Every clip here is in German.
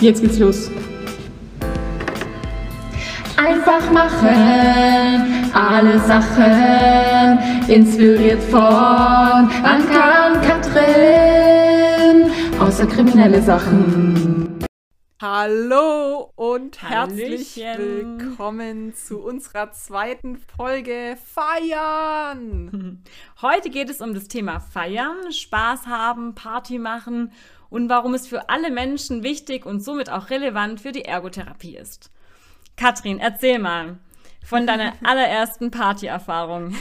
Jetzt geht's los. Einfach machen, alle Sachen, inspiriert von Anka und Katrin, außer kriminelle Sachen. Hallo und herzlich Hallöchen. willkommen zu unserer zweiten Folge Feiern. Heute geht es um das Thema Feiern, Spaß haben, Party machen und warum es für alle Menschen wichtig und somit auch relevant für die Ergotherapie ist. Katrin, erzähl mal von deiner allerersten Partyerfahrung.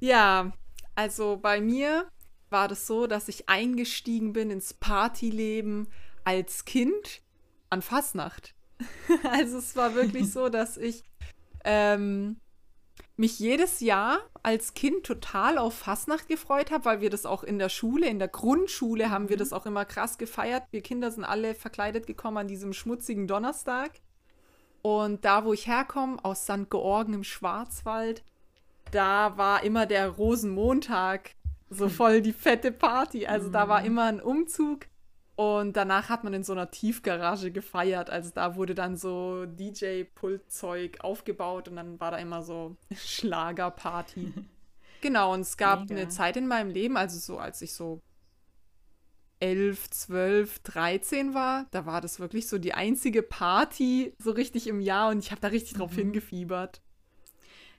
Ja, also bei mir war das so, dass ich eingestiegen bin ins Partyleben als Kind an Fasnacht. also es war wirklich so, dass ich ähm, mich jedes Jahr als Kind total auf Fasnacht gefreut habe, weil wir das auch in der Schule, in der Grundschule haben wir das auch immer krass gefeiert. Wir Kinder sind alle verkleidet gekommen an diesem schmutzigen Donnerstag. Und da, wo ich herkomme, aus St. Georgen im Schwarzwald, da war immer der Rosenmontag so voll die fette Party. Also da war immer ein Umzug und danach hat man in so einer Tiefgarage gefeiert. Also da wurde dann so DJ-Pultzeug aufgebaut und dann war da immer so Schlagerparty. genau, und es gab Mega. eine Zeit in meinem Leben, also so als ich so 11, 12, 13 war, da war das wirklich so die einzige Party so richtig im Jahr und ich habe da richtig drauf hingefiebert.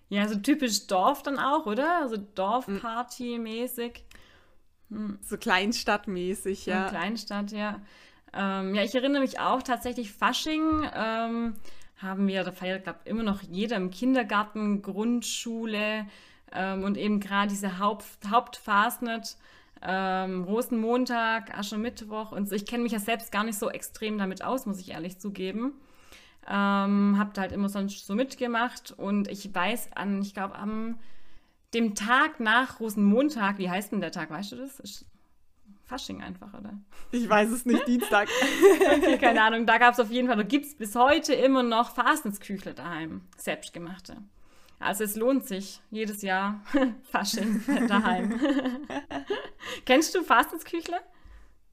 Ja, so typisch Dorf dann auch, oder? Also Dorfparty-mäßig. So kleinstadtmäßig, Ja. ja. Kleinstadt, ja. Ähm, ja, ich erinnere mich auch tatsächlich, Fasching ähm, haben wir, da feiert, glaube immer noch jeder im Kindergarten, Grundschule ähm, und eben gerade diese Haupt, Hauptfastnet, ähm, Rosenmontag, Aschermittwoch und so. Ich kenne mich ja selbst gar nicht so extrem damit aus, muss ich ehrlich zugeben. Ähm, hab da halt immer sonst so mitgemacht und ich weiß an, ich glaube, am dem Tag nach Rosenmontag, wie heißt denn der Tag, weißt du das? Ist Fasching einfach, oder? Ich weiß es nicht, Dienstag. Okay, keine Ahnung. Da gab es auf jeden Fall, da gibt es bis heute immer noch Fastnetsküchle daheim. Selbstgemachte. Also es lohnt sich jedes Jahr Fasching daheim. Kennst du Fastnetsküchle?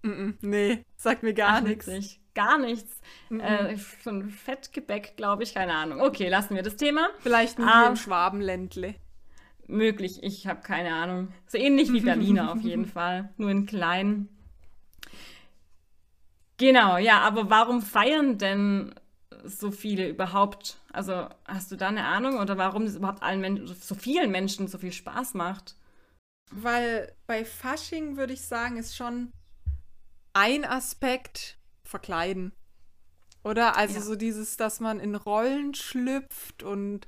Mm-mm, nee, sagt mir gar nichts. Gar nichts. Äh, so ein Fettgebäck, glaube ich, keine Ahnung. Okay, lassen wir das Thema. Vielleicht nicht Ah. hier im Schwabenländle. Möglich, ich habe keine Ahnung. So ähnlich wie Berliner auf jeden Fall, nur in klein. Genau, ja, aber warum feiern denn so viele überhaupt? Also hast du da eine Ahnung oder warum es überhaupt allen Menschen, so vielen Menschen so viel Spaß macht? Weil bei Fasching würde ich sagen, ist schon ein Aspekt verkleiden. Oder? Also Ja. so dieses, dass man in Rollen schlüpft und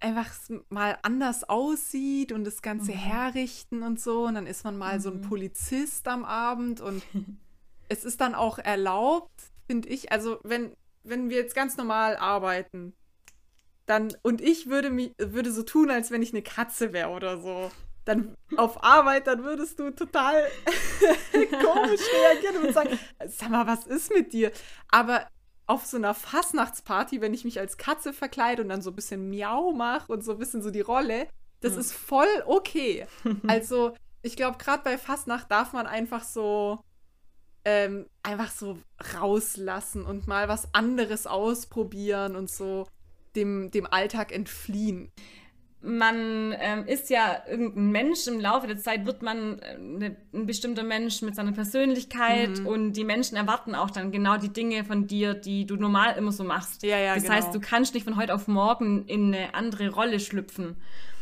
einfach mal anders aussieht und das Ganze herrichten und so. Und dann ist man mal so ein Polizist am Abend und es ist dann auch erlaubt, finde ich. Also wenn, wenn wir jetzt ganz normal arbeiten, dann und ich würde mich würde so tun, als wenn ich eine Katze wäre oder so. Dann auf Arbeit, dann würdest du total komisch reagieren und sagen, sag mal, was ist mit dir? Aber auf so einer Fastnachtsparty, wenn ich mich als Katze verkleide und dann so ein bisschen Miau mache und so ein bisschen so die Rolle, das ist voll okay. Also, ich glaube, gerade bei Fastnacht darf man einfach so ähm, einfach so rauslassen und mal was anderes ausprobieren und so dem, dem Alltag entfliehen. Man ähm, ist ja irgendein Mensch, im Laufe der Zeit wird man äh, ne, ein bestimmter Mensch mit seiner Persönlichkeit Mhm. und die Menschen erwarten auch dann genau die Dinge von dir, die du normal immer so machst. Ja, ja, das genau. heißt, du kannst nicht von heute auf morgen in eine andere Rolle schlüpfen.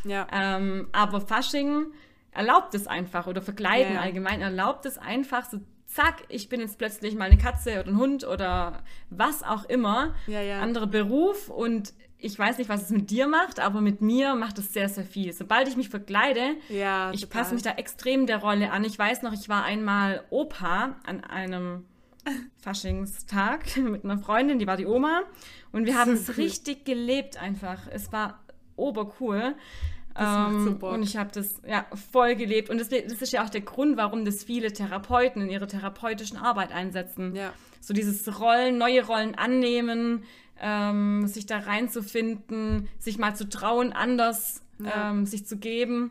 Ja. Ähm, aber Fasching erlaubt es einfach oder Verkleiden Ja, allgemein erlaubt es einfach so, zack, ich bin jetzt plötzlich mal eine Katze oder ein Hund oder was auch immer. Ja, ja. Anderer Beruf und ich weiß nicht, was es mit dir macht, aber mit mir macht es sehr, sehr viel. Sobald ich mich verkleide, Ja, ich passe mich da extrem der Rolle an. Ich weiß noch, ich war einmal Opa an einem Faschingstag mit einer Freundin, die war die Oma. Und wir haben So es cool. richtig gelebt einfach. Es war obercool. So Ähm, Bock. und ich habe das ja voll gelebt. Und das, das ist ja auch der Grund, warum das viele Therapeuten in ihrer therapeutischen Arbeit einsetzen. Ja. So dieses Rollen, neue Rollen annehmen, ähm, sich da reinzufinden, sich mal zu trauen, anders Ja. ähm, sich zu geben.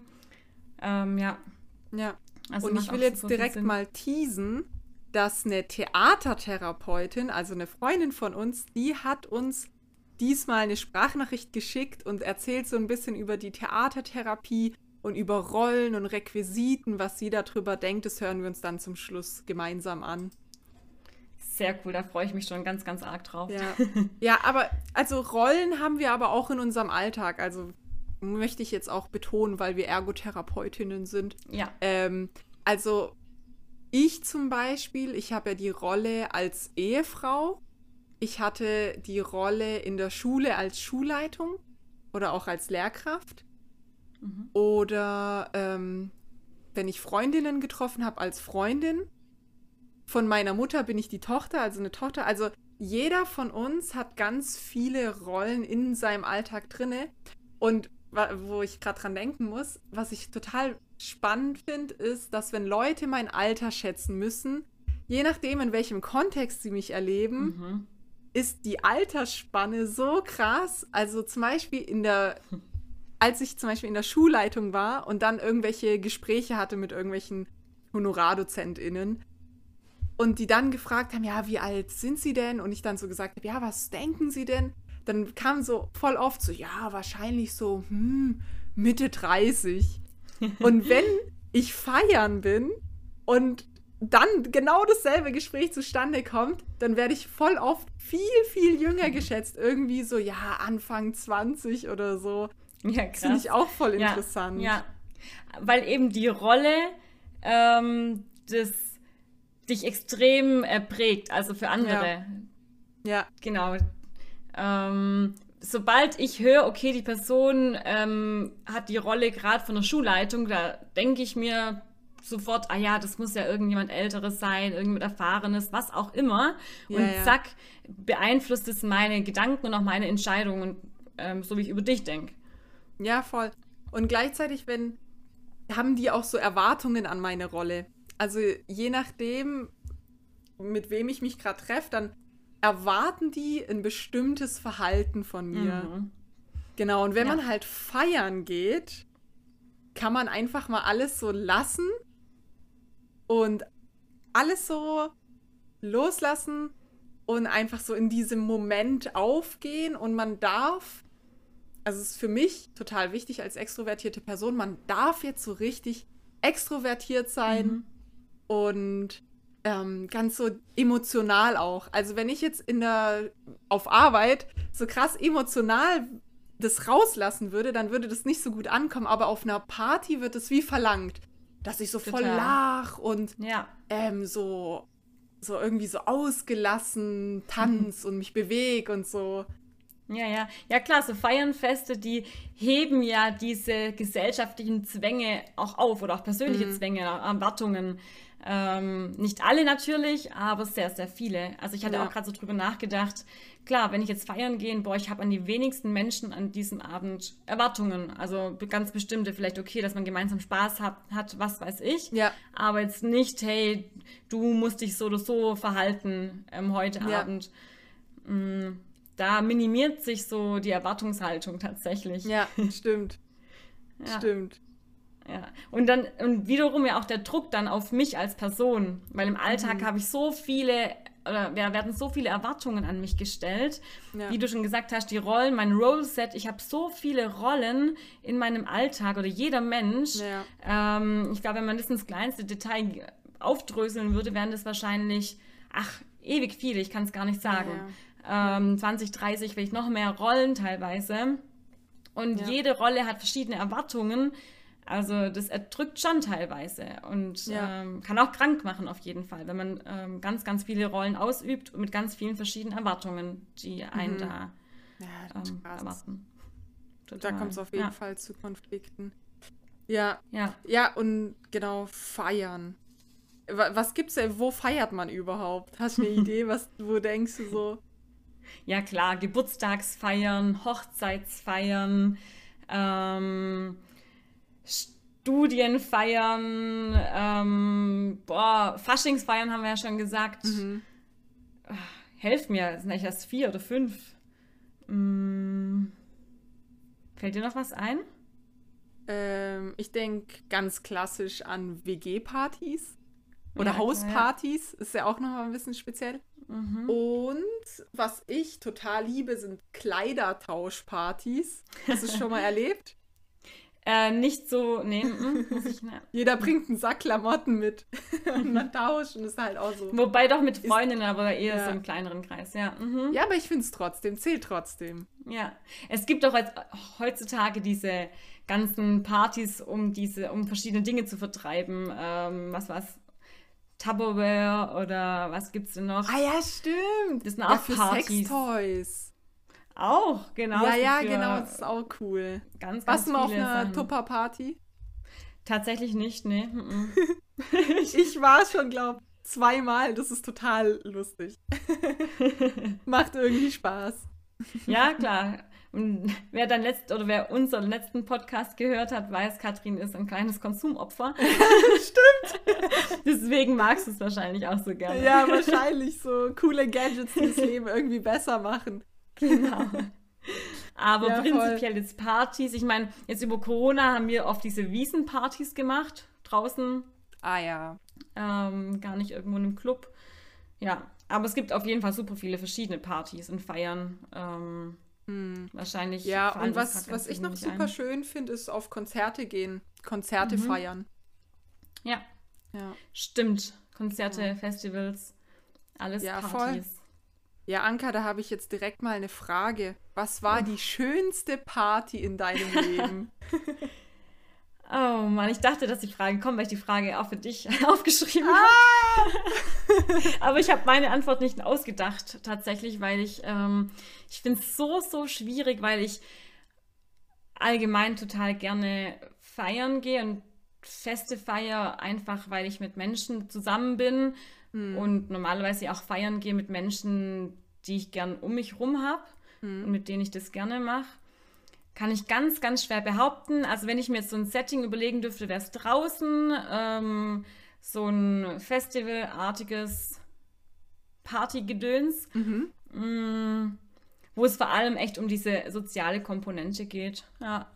Ähm, ja. Ja. Also und ich will jetzt direkt Sinn. mal teasen. dass eine Theatertherapeutin, also eine Freundin von uns, die hat uns diesmal eine Sprachnachricht geschickt und erzählt so ein bisschen über die Theatertherapie und über Rollen und Requisiten, was sie darüber denkt. Das hören wir uns dann zum Schluss gemeinsam an. Sehr cool, da freue ich mich schon ganz, ganz arg drauf. Ja. ja, aber also Rollen haben wir aber auch in unserem Alltag. Also möchte ich jetzt auch betonen, weil wir Ergotherapeutinnen sind. Ja. Ähm, also ich zum Beispiel, ich habe ja die Rolle als Ehefrau. Ich hatte die Rolle in der Schule als Schulleitung oder auch als Lehrkraft. Mhm. Oder ähm, wenn ich Freundinnen getroffen habe, als Freundin. Von meiner Mutter bin ich die Tochter, also eine Tochter. Also jeder von uns hat ganz viele Rollen in seinem Alltag drinne. Und wo ich gerade dran denken muss, was ich total spannend finde, ist, dass wenn Leute mein Alter schätzen müssen, je nachdem, in welchem Kontext sie mich erleben, mhm. ist die Altersspanne so krass. Also zum Beispiel in der, als ich zum Beispiel in der Schulleitung war und dann irgendwelche Gespräche hatte mit irgendwelchen HonorardozentInnen, und die dann gefragt haben, ja, wie alt sind sie denn? Und ich dann so gesagt habe, ja, was denken sie denn? Dann kam so voll oft so, ja, wahrscheinlich so hm, Mitte 30. und wenn ich feiern bin und dann genau dasselbe Gespräch zustande kommt, dann werde ich voll oft viel, viel jünger geschätzt. Irgendwie so, ja, Anfang 20 oder so. Ja, krass. Finde ich auch voll interessant. Ja, ja. weil eben die Rolle ähm, des dich extrem äh, prägt, also für andere. Ja. ja. Genau. Ähm, sobald ich höre, okay, die Person ähm, hat die Rolle gerade von der Schulleitung, da denke ich mir sofort, ah ja, das muss ja irgendjemand Älteres sein, irgendjemand Erfahrenes, was auch immer. Ja, und ja. zack, beeinflusst es meine Gedanken und auch meine Entscheidungen, ähm, so wie ich über dich denke. Ja, voll. Und gleichzeitig, wenn, haben die auch so Erwartungen an meine Rolle also je nachdem, mit wem ich mich gerade treffe, dann erwarten die ein bestimmtes Verhalten von mir. Mhm. Genau, und wenn ja. man halt feiern geht, kann man einfach mal alles so lassen und alles so loslassen und einfach so in diesem Moment aufgehen und man darf, also es ist für mich total wichtig als extrovertierte Person, man darf jetzt so richtig extrovertiert sein. Mhm und ähm, ganz so emotional auch. Also wenn ich jetzt in der auf Arbeit so krass emotional das rauslassen würde, dann würde das nicht so gut ankommen. Aber auf einer Party wird es wie verlangt, dass ich so Total. voll lach und ja. ähm, so so irgendwie so ausgelassen tanz mhm. und mich bewege und so. Ja, ja. Ja, klar, so Feiernfeste, die heben ja diese gesellschaftlichen Zwänge auch auf oder auch persönliche mhm. Zwänge, Erwartungen. Ähm, nicht alle natürlich, aber sehr, sehr viele. Also ich hatte ja. auch gerade so drüber nachgedacht, klar, wenn ich jetzt feiern gehe, boah, ich habe an die wenigsten Menschen an diesem Abend Erwartungen. Also ganz bestimmte, vielleicht okay, dass man gemeinsam Spaß hat, hat was weiß ich. Ja. Aber jetzt nicht, hey, du musst dich so oder so verhalten ähm, heute ja. Abend. Mhm. Da minimiert sich so die Erwartungshaltung tatsächlich. Ja, stimmt. ja. Stimmt. Ja, und dann, und wiederum ja auch der Druck dann auf mich als Person, weil im Alltag mhm. habe ich so viele, oder ja, werden so viele Erwartungen an mich gestellt. Ja. Wie du schon gesagt hast, die Rollen, mein Roleset, ich habe so viele Rollen in meinem Alltag oder jeder Mensch. Ja. Ähm, ich glaube, wenn man das ins kleinste Detail aufdröseln würde, wären das wahrscheinlich, ach, ewig viele, ich kann es gar nicht sagen. Ähm, 20, 30, vielleicht noch mehr Rollen teilweise. Und jede Rolle hat verschiedene Erwartungen also das erdrückt schon teilweise und ja. ähm, kann auch krank machen auf jeden Fall, wenn man ähm, ganz, ganz viele Rollen ausübt und mit ganz vielen verschiedenen Erwartungen, die einen mhm. da ja, ähm, erwarten. Total. Da kommt es auf jeden ja. Fall zu Konflikten. Ja. Ja. Ja, und genau, feiern. Was gibt's denn, wo feiert man überhaupt? Hast du eine Idee, was, wo denkst du so? Ja, klar, Geburtstagsfeiern, Hochzeitsfeiern, ähm, Studienfeiern, ähm, boah, Faschingsfeiern haben wir ja schon gesagt. Mhm. Helft mir, sind eigentlich erst vier oder fünf. Hm. Fällt dir noch was ein? Ähm, ich denke ganz klassisch an WG-Partys. Oder Ja, Hauspartys ist ja auch nochmal ein bisschen speziell. Mhm. Und was ich total liebe, sind Kleidertauschpartys. Hast du es schon mal erlebt? Äh, nicht so, nee, mm, muss ich, ne. Jeder bringt einen Sack Klamotten mit und man tauscht und ist halt auch so. Wobei doch mit Freundinnen, aber eher Ja. so im kleineren Kreis, ja. Mhm. Ja, aber ich finde es trotzdem, zählt trotzdem. Ja, es gibt auch als, heutzutage diese ganzen Partys, um diese, um verschiedene Dinge zu vertreiben. Ähm, was war's? Tupperware oder was gibt's denn noch? Ah ja, stimmt. Das sind ja, auch für Partys. Sextoys. Auch, genau. ja, ja, genau, das ist auch cool. Ganz, ganz Warst du mal auf einer. Tupper-Party? Tatsächlich nicht, nee. mhm. Ich war schon, glaub, zweimal. Das ist total lustig. Macht irgendwie Spaß. ja, klar. Und wer dann letzt oder wer unseren letzten Podcast gehört hat, weiß, Katrin ist ein kleines Konsumopfer. Stimmt. Deswegen magst du es wahrscheinlich auch so gerne. Ja, wahrscheinlich so coole Gadgets, die das Leben irgendwie besser machen. Genau. Aber Ja, voll. prinzipiell jetzt Partys. Ich meine, jetzt über Corona haben wir oft diese Wiesenpartys gemacht. Draußen, Ah ja. ähm, gar nicht irgendwo in einem Club. Ja, aber es gibt auf jeden Fall super viele verschiedene Partys und Feiern. Ähm, Wahrscheinlich. Hm. Ja, fallen und was, was ich noch super ein. schön finde, ist auf Konzerte gehen. Konzerte Mhm. feiern. Ja, Ja. stimmt. Konzerte, Festivals, alles Ja, Partys. Ja, Anka, da habe ich jetzt direkt mal eine Frage. Was war die schönste Party in deinem Leben? Oh Mann, ich dachte, dass die Frage kommt, weil ich die Frage auch für dich aufgeschrieben Ah! habe. Aber ich habe meine Antwort nicht ausgedacht, tatsächlich, weil ich, ähm, ich finde es so, so schwierig, weil ich allgemein total gerne feiern gehe und Feste feier, einfach weil ich mit Menschen zusammen bin und normalerweise auch feiern gehe mit Menschen, die ich gern um mich rum habe und mit denen ich das gerne mache. Kann ich ganz, ganz schwer behaupten. Also wenn ich mir jetzt so ein Setting überlegen dürfte, wäre es draußen, ähm, so ein festivalartiges Partygedöns, Mhm. mm, wo es vor allem echt um diese soziale Komponente geht. Ja.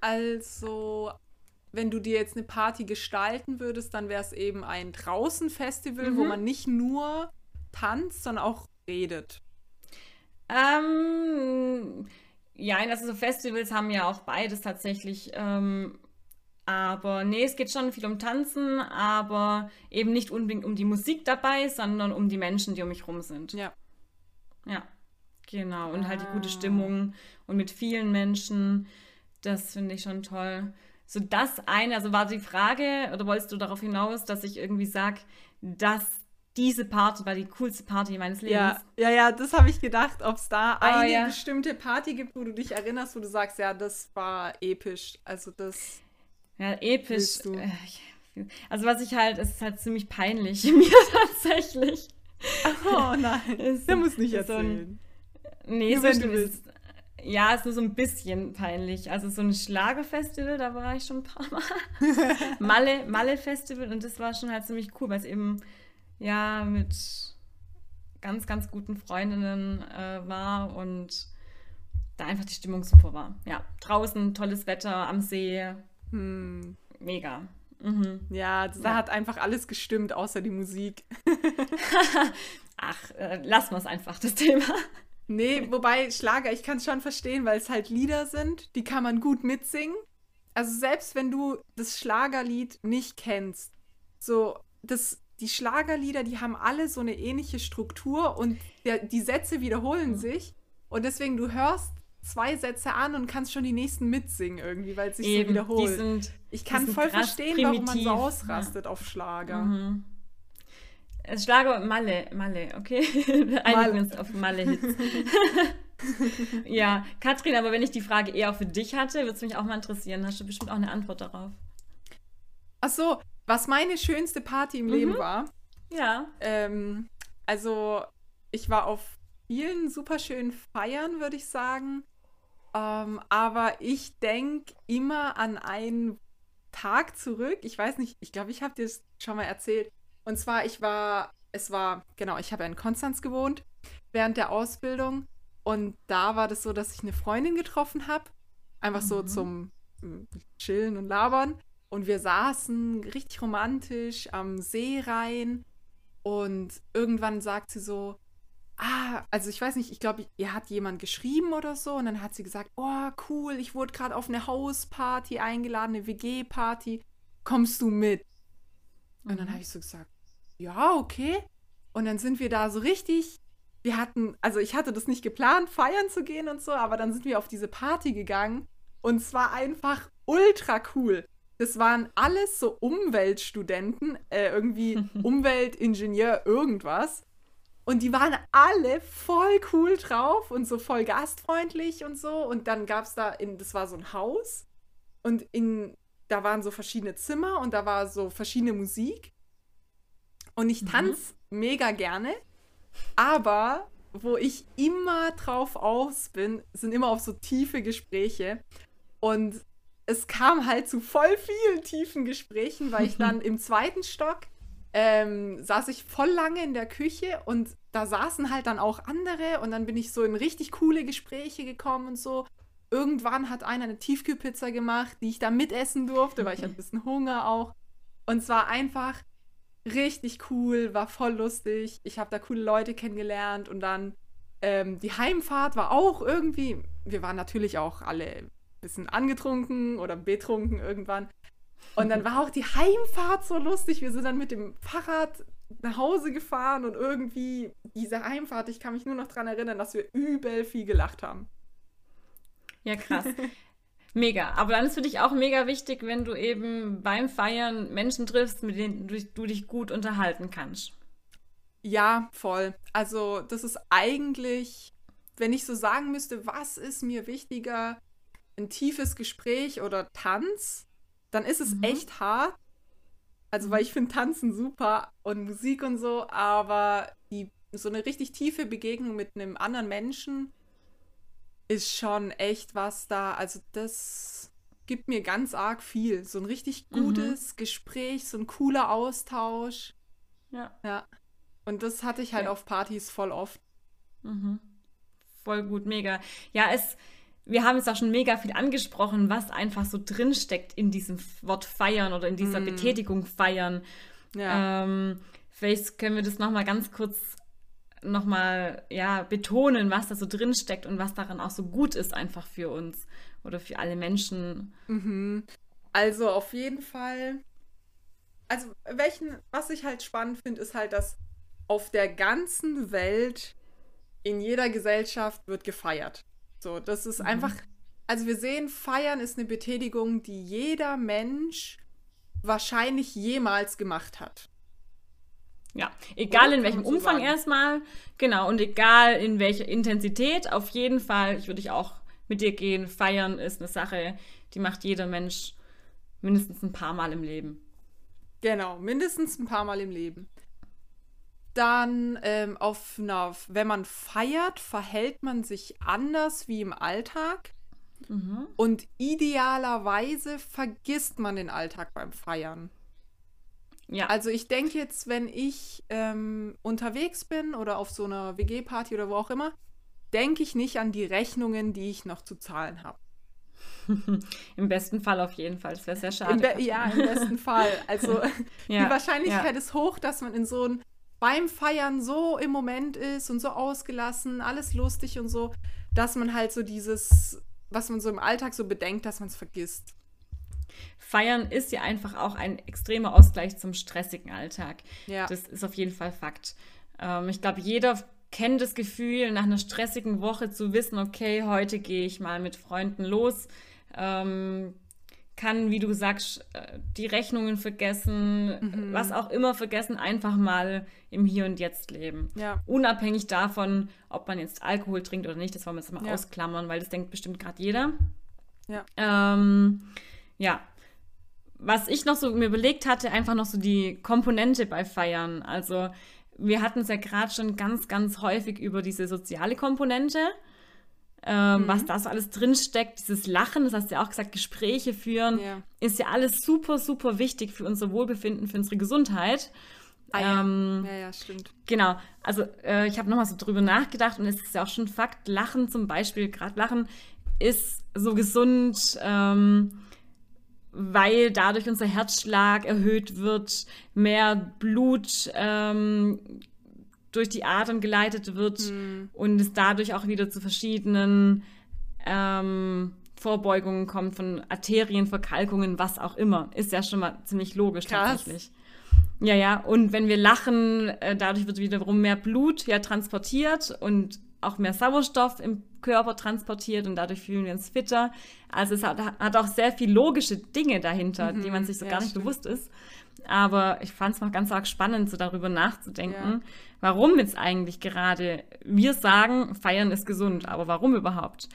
Also, wenn du dir jetzt eine Party gestalten würdest, dann wäre es eben ein Draußen-Festival, wo Mhm. man nicht nur tanzt, sondern auch redet. Ähm, ja, also so Festivals haben ja auch beides tatsächlich. Ähm, aber nee, es geht schon viel um Tanzen, aber eben nicht unbedingt um die Musik dabei, sondern um die Menschen, die um mich rum sind. Ja. Ja, genau. Und halt die gute Ah. Stimmung und mit vielen Menschen. Das finde ich schon toll. So das eine, also war die Frage, oder wolltest du darauf hinaus, dass ich irgendwie sage, dass diese Party war die coolste Party meines Lebens? Ja, ja, ja, das habe ich gedacht, ob es da eine Ah, ja. bestimmte Party gibt, wo du dich erinnerst, wo du sagst, ja, das war episch. Also das. Ja, episch. Willst? Äh, Also was ich halt, es ist halt ziemlich peinlich mir tatsächlich. Oh nein. Ist- Der muss nicht ist so ein- erzählen. Nee, Nur so wenn du schlimm ist Ja, ist nur so ein bisschen peinlich. Also so ein Schlagerfestival, da war ich schon ein paar Mal. Malle, Malle-Festival und das war schon halt ziemlich cool, weil es eben ja mit ganz, ganz guten Freundinnen äh, war und da einfach die Stimmung super war. Ja, draußen tolles Wetter am See, Hm. mega. Mhm. Ja, da Ja. hat einfach alles gestimmt, außer die Musik. Ach, äh, lassen wir es einfach, das Thema. Nee, wobei Schlager, ich kann es schon verstehen, weil es halt Lieder sind, die kann man gut mitsingen. Also selbst wenn du das Schlagerlied nicht kennst, so das, die Schlagerlieder, die haben alle so eine ähnliche Struktur und der, die Sätze wiederholen sich und deswegen du hörst zwei Sätze an und kannst schon die nächsten mitsingen irgendwie, weil es sich so Eben, die wiederholt. sind, ich kann voll verstehen, warum man primitiv. so ausrastet auf Schlager. Mhm. Es Schlager Malle, Malle, okay? Malle. Einigen wir uns auf Malle-Hits. ja, Katrin, aber wenn ich die Frage eher für dich hatte, würde es mich auch mal interessieren. Hast du bestimmt auch eine Antwort darauf? Ach so, was meine schönste Party im Mhm. Leben war, Ja. Ähm, also, ich war auf vielen super schönen Feiern, würde ich sagen. Ähm, aber ich denke immer an einen Tag zurück. Ich weiß nicht, ich glaube, ich habe dir das schon mal erzählt. Und zwar, ich war, es war, genau, ich habe ja in Konstanz gewohnt während der Ausbildung. Und da war das so, dass ich eine Freundin getroffen habe. Einfach so Mhm. zum mm, Chillen und Labern. und wir saßen richtig romantisch am See rein und irgendwann sagt sie so, ah, also ich weiß nicht, ich glaube, ihr hat jemand geschrieben oder so und dann hat sie gesagt, oh cool, ich wurde gerade auf eine Hausparty eingeladen, eine WG-Party, kommst du mit? Und dann mhm. habe ich so gesagt, ja, okay. Und dann sind wir da so richtig, wir hatten, also ich hatte das nicht geplant, feiern zu gehen und so, aber dann sind wir auf diese Party gegangen und zwar einfach ultra cool. Das waren alles so Umweltstudenten, äh, irgendwie Umweltingenieur irgendwas. Und die waren alle voll cool drauf und so voll gastfreundlich und so. Und dann gab es da, in, das war so ein Haus und in, da waren so verschiedene Zimmer und da war so verschiedene Musik. Und ich tanze mhm. mega gerne, aber wo ich immer drauf aus bin, sind immer auf so tiefe Gespräche. Und es kam halt zu voll vielen tiefen Gesprächen, weil ich dann im zweiten Stock ähm, saß ich voll lange in der Küche und da saßen halt dann auch andere und dann bin ich so in richtig coole Gespräche gekommen und so. Irgendwann hat einer eine Tiefkühlpizza gemacht, die ich da mitessen durfte, weil ich hatte ein bisschen Hunger auch. Und es war einfach richtig cool, war voll lustig. Ich habe da coole Leute kennengelernt und dann ähm, die Heimfahrt war auch irgendwie, wir waren natürlich auch alle ein bisschen angetrunken oder betrunken irgendwann. Und dann war auch die Heimfahrt so lustig. Wir sind dann mit dem Fahrrad nach Hause gefahren und irgendwie diese Heimfahrt, ich kann mich nur noch daran erinnern, dass wir übel viel gelacht haben. Ja, krass. Mega. Aber dann ist für dich auch mega wichtig, wenn du eben beim Feiern Menschen triffst, mit denen du, du dich gut unterhalten kannst. Ja, voll. Also, das ist eigentlich, wenn ich so sagen müsste, was ist mir wichtiger, ein tiefes Gespräch oder Tanz, dann ist es mhm. echt hart. Also, weil mhm. ich finde Tanzen super und Musik und so, aber die, so eine richtig tiefe Begegnung mit einem anderen Menschen ist schon echt was da. Also, das gibt mir ganz arg viel. So ein richtig mhm. gutes mhm. Gespräch, so ein cooler Austausch. Ja. Ja. Und das hatte ich halt ja. auf Partys voll oft. Mhm. Voll gut, mega. Ja, es wir haben jetzt auch schon mega viel angesprochen, was einfach so drinsteckt in diesem Wort feiern oder in dieser mm. Betätigung feiern. Ja. Ähm, vielleicht können wir das nochmal ganz kurz nochmal ja, betonen, was da so drinsteckt und was daran auch so gut ist einfach für uns oder für alle Menschen. Mhm. Also auf jeden Fall, also welchen, was ich halt spannend finde, ist halt, dass auf der ganzen Welt in jeder Gesellschaft wird gefeiert. So, das ist mhm. einfach, also wir sehen, feiern ist eine Betätigung, die jeder Mensch wahrscheinlich jemals gemacht hat. Ja, egal Oder in welchem Umfang sagen. erstmal, genau, und egal in welcher Intensität, auf jeden Fall, ich würde ich auch mit dir gehen, feiern ist eine Sache, die macht jeder Mensch mindestens ein paar Mal im Leben. Genau, mindestens ein paar Mal im Leben dann ähm, auf einer, wenn man feiert, verhält man sich anders wie im Alltag. Mhm. Und idealerweise vergisst man den Alltag beim Feiern. Ja. Also ich denke jetzt, wenn ich ähm, unterwegs bin oder auf so einer WG-Party oder wo auch immer, denke ich nicht an die Rechnungen, die ich noch zu zahlen habe. Im besten Fall auf jeden Fall. Das wäre sehr schade. Im ja, im besten Fall. Also ja, die Wahrscheinlichkeit ja. ist hoch, dass man in so ein beim Feiern so im Moment ist und so ausgelassen, alles lustig und so, dass man halt so dieses, was man so im Alltag so bedenkt, dass man es vergisst. Feiern ist ja einfach auch ein extremer Ausgleich zum stressigen Alltag. Ja. Das ist auf jeden Fall Fakt. Ähm, ich glaube, jeder kennt das Gefühl, nach einer stressigen Woche zu wissen, okay, heute gehe ich mal mit Freunden los. Ähm, kann, wie du sagst, äh, die Rechnungen vergessen, mhm. was auch immer vergessen, einfach mal im Hier und Jetzt leben. Ja. Unabhängig davon, ob man jetzt Alkohol trinkt oder nicht, das wollen wir jetzt mal ja. ausklammern, weil das denkt bestimmt gerade jeder. Ja. Ähm, ja. Was ich noch so mir überlegt hatte, einfach noch so die Komponente bei Feiern. Also wir hatten es ja gerade schon ganz, ganz häufig über diese soziale Komponente ähm, mhm. was da so alles drinsteckt, dieses Lachen, das hast du ja auch gesagt, Gespräche führen, ja. ist ja alles super, super wichtig für unser Wohlbefinden, für unsere Gesundheit. Ah, ja. Ähm, ja, ja, stimmt. Genau, also äh, ich habe nochmal so drüber nachgedacht und es ist ja auch schon Fakt, Lachen zum Beispiel, gerade Lachen ist so gesund, ähm, weil dadurch unser Herzschlag erhöht wird, mehr Blut ähm, durch die Adern geleitet wird mhm. und es dadurch auch wieder zu verschiedenen ähm, Vorbeugungen kommt von Arterien, Verkalkungen, was auch immer. Ist ja schon mal ziemlich logisch Krass. tatsächlich. Ja, ja. Und wenn wir lachen, äh, dadurch wird wiederum mehr Blut ja transportiert und auch mehr Sauerstoff im Körper transportiert und dadurch fühlen wir uns fitter. Also es hat, hat auch sehr viel logische Dinge dahinter, mhm, die man sich so gar nicht stimmt. bewusst ist. Aber ich fand es noch ganz arg spannend, so darüber nachzudenken, ja. warum jetzt eigentlich gerade wir sagen, feiern ist gesund, aber warum überhaupt?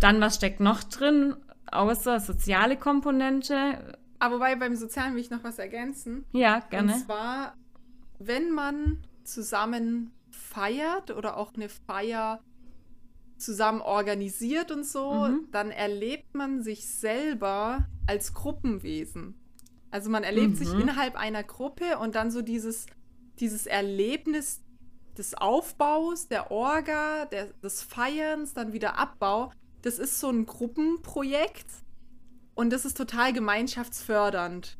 Dann, was steckt noch drin, außer soziale Komponente? Aber wobei beim Sozialen will ich noch was ergänzen. Ja, gerne. Und zwar, wenn man zusammen feiert oder auch eine Feier zusammen organisiert und so, mhm. dann erlebt man sich selber als Gruppenwesen. Also man erlebt mhm. sich innerhalb einer Gruppe und dann so dieses, dieses Erlebnis des Aufbaus, der Orga, der, des Feierns, dann wieder Abbau, das ist so ein Gruppenprojekt und das ist total gemeinschaftsfördernd.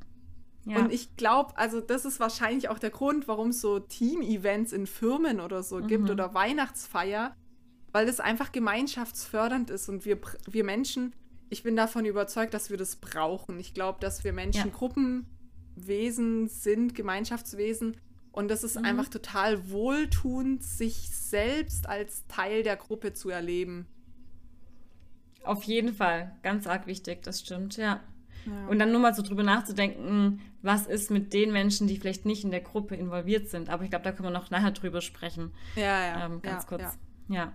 Ja. Und ich glaube, also das ist wahrscheinlich auch der Grund, warum es so Team-Events in Firmen oder so mhm. gibt oder Weihnachtsfeier, weil das einfach gemeinschaftsfördernd ist und wir, wir Menschen, ich bin davon überzeugt, dass wir das brauchen. Ich glaube, dass wir Menschen ja. Gruppenwesen sind, Gemeinschaftswesen und das ist mhm. einfach total wohltuend, sich selbst als Teil der Gruppe zu erleben. Auf jeden Fall, ganz arg wichtig, das stimmt, ja. ja. Und dann nur mal so drüber nachzudenken, was ist mit den Menschen, die vielleicht nicht in der Gruppe involviert sind. Aber ich glaube, da können wir noch nachher drüber sprechen. Ja, ja. Ähm, ganz ja, kurz. Ja. ja.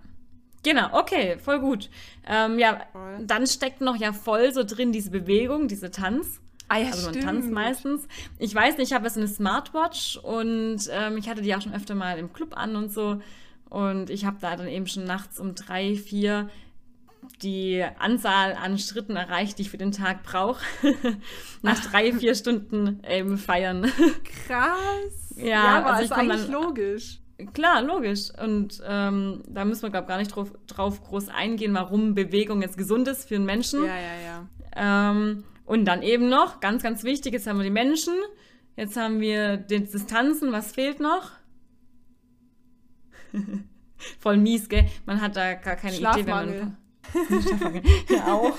Genau, okay, voll gut. Ähm, ja, voll. dann steckt noch ja voll so drin diese Bewegung, diese Tanz. Ah, ja, also man tanzt meistens. Ich weiß nicht, ich habe jetzt eine Smartwatch und ähm, ich hatte die auch schon öfter mal im Club an und so. Und ich habe da dann eben schon nachts um drei, vier die Anzahl an Schritten erreicht, die ich für den Tag brauche. Nach drei, vier Stunden ähm, feiern. Krass. Ja, ja aber also ist eigentlich dann, logisch. Klar, logisch. Und ähm, da müssen wir, glaube ich, gar nicht drauf, drauf, groß eingehen, warum Bewegung jetzt gesund ist für einen Menschen. Ja, ja, ja. Ähm, und dann eben noch, ganz, ganz wichtig, jetzt haben wir die Menschen, jetzt haben wir die Distanzen, was fehlt noch? Voll mies, gell? Man hat da gar keine Idee, wenn man ja, auch.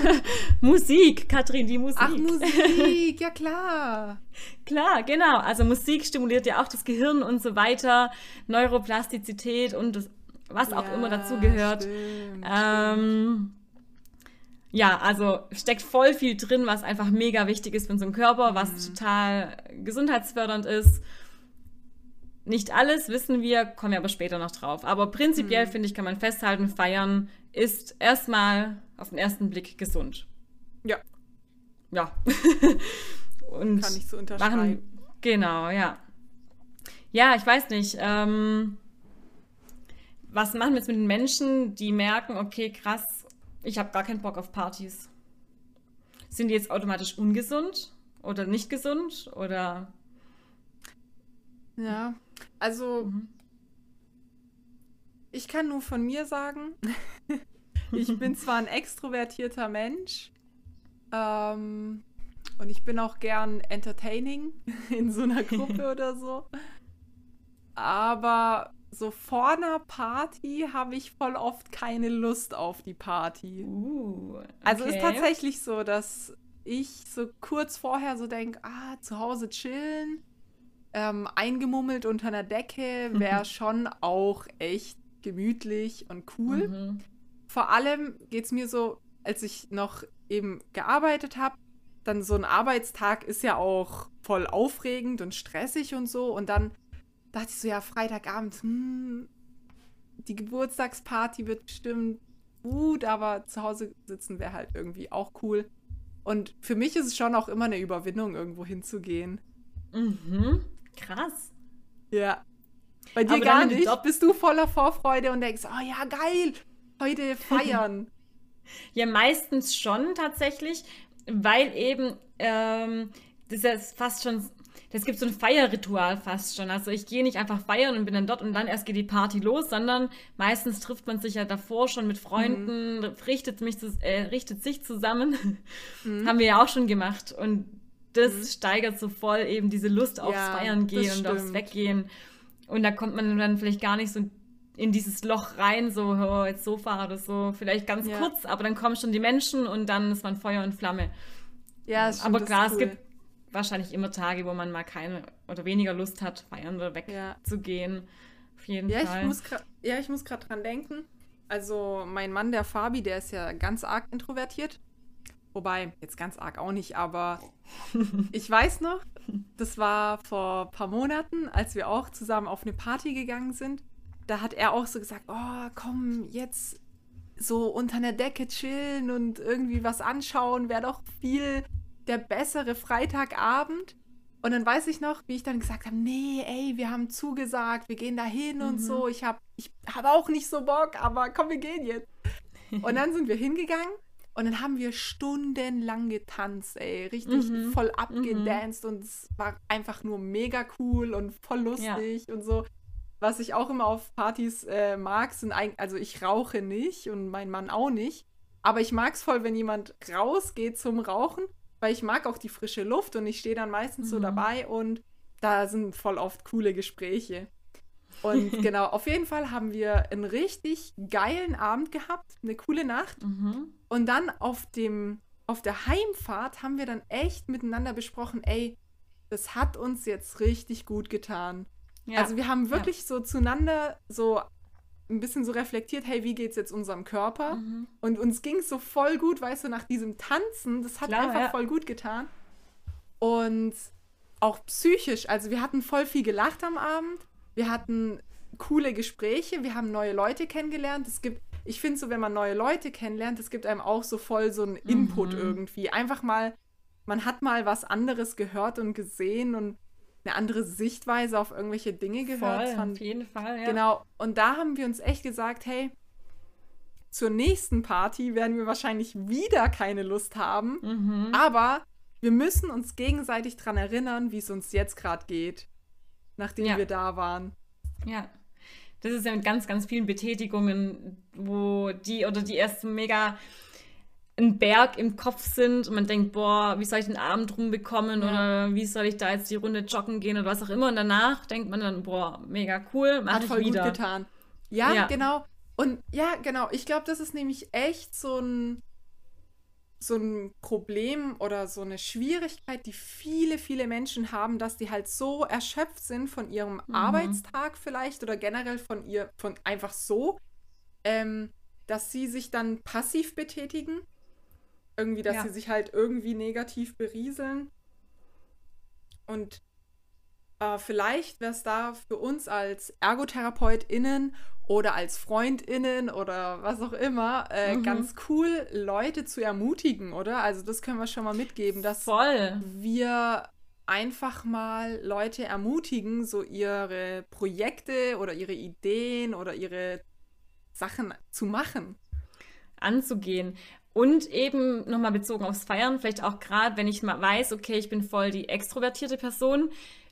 Musik, Katrin, die Musik. Ach, Musik, ja klar. klar, genau. Also Musik stimuliert ja auch das Gehirn und so weiter. Neuroplastizität und das, was auch ja, immer dazu gehört. Ähm, ja, also steckt voll viel drin, was einfach mega wichtig ist für unseren Körper, was mhm. total gesundheitsfördernd ist. Nicht alles wissen wir, kommen wir aber später noch drauf. Aber prinzipiell mhm. finde ich, kann man festhalten, feiern ist erstmal auf den ersten Blick gesund. Ja. Ja. Und kann ich so unterschreiben. Machen, genau, ja. Ja, ich weiß nicht. Ähm, was machen wir jetzt mit den Menschen, die merken, okay, krass, ich habe gar keinen Bock auf Partys? Sind die jetzt automatisch ungesund oder nicht gesund oder? Ja, also mhm. ich kann nur von mir sagen, ich bin zwar ein extrovertierter Mensch ähm, und ich bin auch gern entertaining in so einer Gruppe oder so, aber so vor einer Party habe ich voll oft keine Lust auf die Party. Uh, okay. Also ist tatsächlich so, dass ich so kurz vorher so denke, ah, zu Hause chillen ähm, eingemummelt unter einer Decke wäre schon auch echt gemütlich und cool. Mhm. Vor allem geht es mir so, als ich noch eben gearbeitet habe, dann so ein Arbeitstag ist ja auch voll aufregend und stressig und so. Und dann dachte ich so, ja, Freitagabend, hm, die Geburtstagsparty wird bestimmt gut, aber zu Hause sitzen wäre halt irgendwie auch cool. Und für mich ist es schon auch immer eine Überwindung, irgendwo hinzugehen. Mhm. Krass. Ja. Bei dir Aber gar nicht. Bist du voller Vorfreude und denkst, oh ja, geil, heute feiern. ja, meistens schon tatsächlich, weil eben ähm, das ist fast schon das gibt so ein Feierritual fast schon. Also ich gehe nicht einfach feiern und bin dann dort und dann erst geht die Party los, sondern meistens trifft man sich ja davor schon mit Freunden, mhm. richtet, mich, äh, richtet sich zusammen. Mhm. Haben wir ja auch schon gemacht. Und das mhm. steigert so voll eben diese Lust aufs ja, Feiern gehen und aufs Weggehen. Und da kommt man dann vielleicht gar nicht so in dieses Loch rein, so oh, jetzt Sofa oder so, vielleicht ganz ja. kurz, aber dann kommen schon die Menschen und dann ist man Feuer und Flamme. Ja, stimmt, aber klar, cool. es gibt wahrscheinlich immer Tage, wo man mal keine oder weniger Lust hat, feiern oder wegzugehen. Ja. Auf jeden ja, Fall. Ich muss ja, ich muss gerade dran denken. Also mein Mann, der Fabi, der ist ja ganz arg introvertiert. Wobei, jetzt ganz arg auch nicht, aber ich weiß noch, das war vor ein paar Monaten, als wir auch zusammen auf eine Party gegangen sind. Da hat er auch so gesagt, oh, komm, jetzt so unter einer Decke chillen und irgendwie was anschauen, wäre doch viel der bessere Freitagabend. Und dann weiß ich noch, wie ich dann gesagt habe, nee, ey, wir haben zugesagt, wir gehen da hin mhm. und so. Ich habe ich hab auch nicht so Bock, aber komm, wir gehen jetzt. Und dann sind wir hingegangen und dann haben wir stundenlang getanzt, ey, richtig mhm. voll abgedanced mhm. und es war einfach nur mega cool und voll lustig ja. und so. Was ich auch immer auf Partys äh, mag, sind ein, also ich rauche nicht und mein Mann auch nicht, aber ich mag es voll, wenn jemand rausgeht zum Rauchen weil ich mag auch die frische Luft und ich stehe dann meistens mhm. so dabei und da sind voll oft coole Gespräche. Und genau, auf jeden Fall haben wir einen richtig geilen Abend gehabt, eine coole Nacht. Mhm. Und dann auf dem, auf der Heimfahrt haben wir dann echt miteinander besprochen, ey, das hat uns jetzt richtig gut getan. Ja. Also wir haben wirklich ja. so zueinander so ein bisschen so reflektiert, hey, wie geht's jetzt unserem Körper? Mhm. Und uns ging es so voll gut, weißt du, nach diesem Tanzen, das hat Klar, einfach ja. voll gut getan. Und auch psychisch, also wir hatten voll viel gelacht am Abend, wir hatten coole Gespräche, wir haben neue Leute kennengelernt. Es gibt, ich finde so, wenn man neue Leute kennenlernt, es gibt einem auch so voll so einen Input mhm. irgendwie. Einfach mal, man hat mal was anderes gehört und gesehen und eine andere Sichtweise auf irgendwelche Dinge gehört. Voll, Fand, auf jeden Fall, ja. Genau. Und da haben wir uns echt gesagt, hey, zur nächsten Party werden wir wahrscheinlich wieder keine Lust haben, mhm. aber wir müssen uns gegenseitig daran erinnern, wie es uns jetzt gerade geht, nachdem ja. wir da waren. Ja. Das ist ja mit ganz, ganz vielen Betätigungen, wo die oder die ersten mega ein Berg im Kopf sind und man denkt, boah, wie soll ich den Abend rumbekommen ja. oder wie soll ich da jetzt die Runde joggen gehen oder was auch immer. Und danach denkt man dann, boah, mega cool, mach Hat voll wieder. gut getan. Ja, ja, genau. Und ja, genau. Ich glaube, das ist nämlich echt so ein, so ein Problem oder so eine Schwierigkeit, die viele, viele Menschen haben, dass die halt so erschöpft sind von ihrem mhm. Arbeitstag vielleicht oder generell von ihr, von einfach so, ähm, dass sie sich dann passiv betätigen irgendwie, dass ja. sie sich halt irgendwie negativ berieseln. Und äh, vielleicht wäre es da für uns als ErgotherapeutInnen oder als FreundInnen oder was auch immer äh, mhm. ganz cool, Leute zu ermutigen, oder? Also das können wir schon mal mitgeben, dass Voll. wir einfach mal Leute ermutigen, so ihre Projekte oder ihre Ideen oder ihre Sachen zu machen. Anzugehen. Und eben nochmal bezogen aufs Feiern, vielleicht auch gerade, wenn ich mal weiß, okay, ich bin voll die extrovertierte Person,